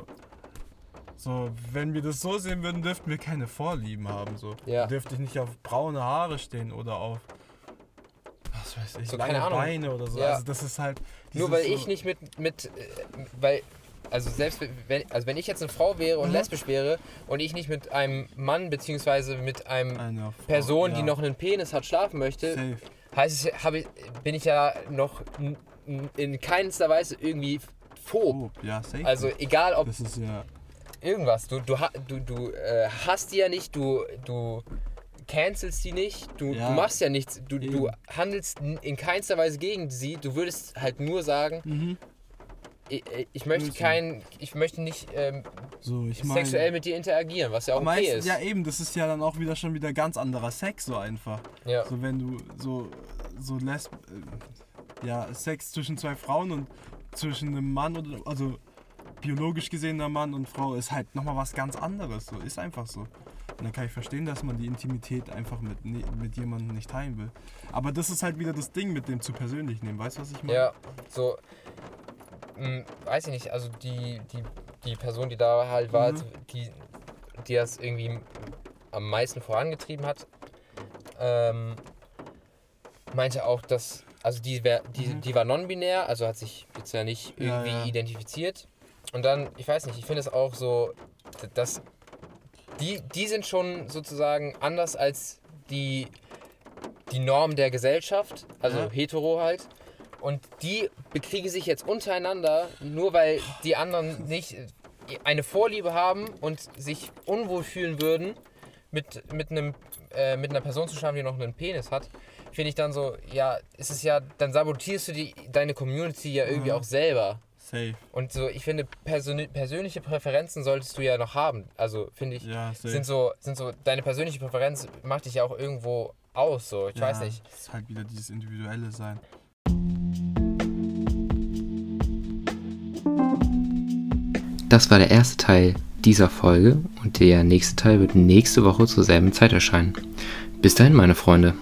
So, wenn wir das so sehen würden, dürften wir keine Vorlieben haben. So. Ja. Dürfte ich nicht auf braune Haare stehen oder auf. Was weiß ich, So, keine Ahnung. Beine oder so. Ja. Also, das ist halt. Nur weil ich nicht mit, mit, äh, weil, also selbst wenn, also wenn ich jetzt eine Frau wäre und Mhm. lesbisch wäre und ich nicht mit einem Mann beziehungsweise mit einem Eine Frau, Person, ja. die noch einen Penis hat, schlafen möchte, Safe. heißt es, habe ich, bin ich ja noch in keinster Weise irgendwie phob. Oh, ja, safe. Also egal ob das ist ja. irgendwas, du, du, du, du äh, hast die ja nicht, du, du cancelst die nicht, du, Ja. du machst ja nichts, du, du handelst in keinster Weise gegen sie, du würdest halt nur sagen, Mhm. ich, ich möchte kein, ich möchte nicht ähm, So, ich meine. sexuell mit dir interagieren, was ja auch okay ist. ja, eben, das ist ja dann auch wieder schon wieder ganz anderer Sex, so einfach. Ja. So, wenn du so, so lesb. Äh, ja, Sex zwischen zwei Frauen und zwischen einem Mann oder. Also, biologisch gesehener Mann und Frau ist halt nochmal was ganz anderes. So, ist einfach so. Und dann kann ich verstehen, dass man die Intimität einfach mit, ne- mit jemandem nicht teilen will. Aber das ist halt wieder das Ding mit dem zu persönlich nehmen. Weißt du, was ich meine? Ja, so, mh, weiß ich nicht, also die, die, die Person, die da halt war, Mhm. die, die das irgendwie am meisten vorangetrieben hat, ähm, meinte auch, dass, also die, wär, die, Mhm. die war non-binär, also hat sich jetzt ja nicht Ja, irgendwie ja. identifiziert. Und dann, ich weiß nicht, ich finde es auch so, dass die, die sind schon sozusagen anders als die, die Norm der Gesellschaft, also Ja. hetero halt. Und die bekriegen sich jetzt untereinander, nur weil die anderen nicht eine Vorliebe haben und sich unwohl fühlen würden, mit, mit, einem, äh, mit einer Person zu schlafen, die noch einen Penis hat. Finde ich dann so, ja, ist es ja, dann sabotierst du die, deine Community ja irgendwie Mhm. auch selber. Safe. Und so, ich finde, persönli persönliche Präferenzen solltest du ja noch haben. Also finde ich, Ja, sind so, sind so, deine persönliche Präferenz macht dich ja auch irgendwo aus, so, ich ja, weiß nicht. Es ist halt wieder dieses individuelle Sein. Das war der erste Teil dieser Folge und der nächste Teil wird nächste Woche zur selben Zeit erscheinen. Bis dahin, meine Freunde.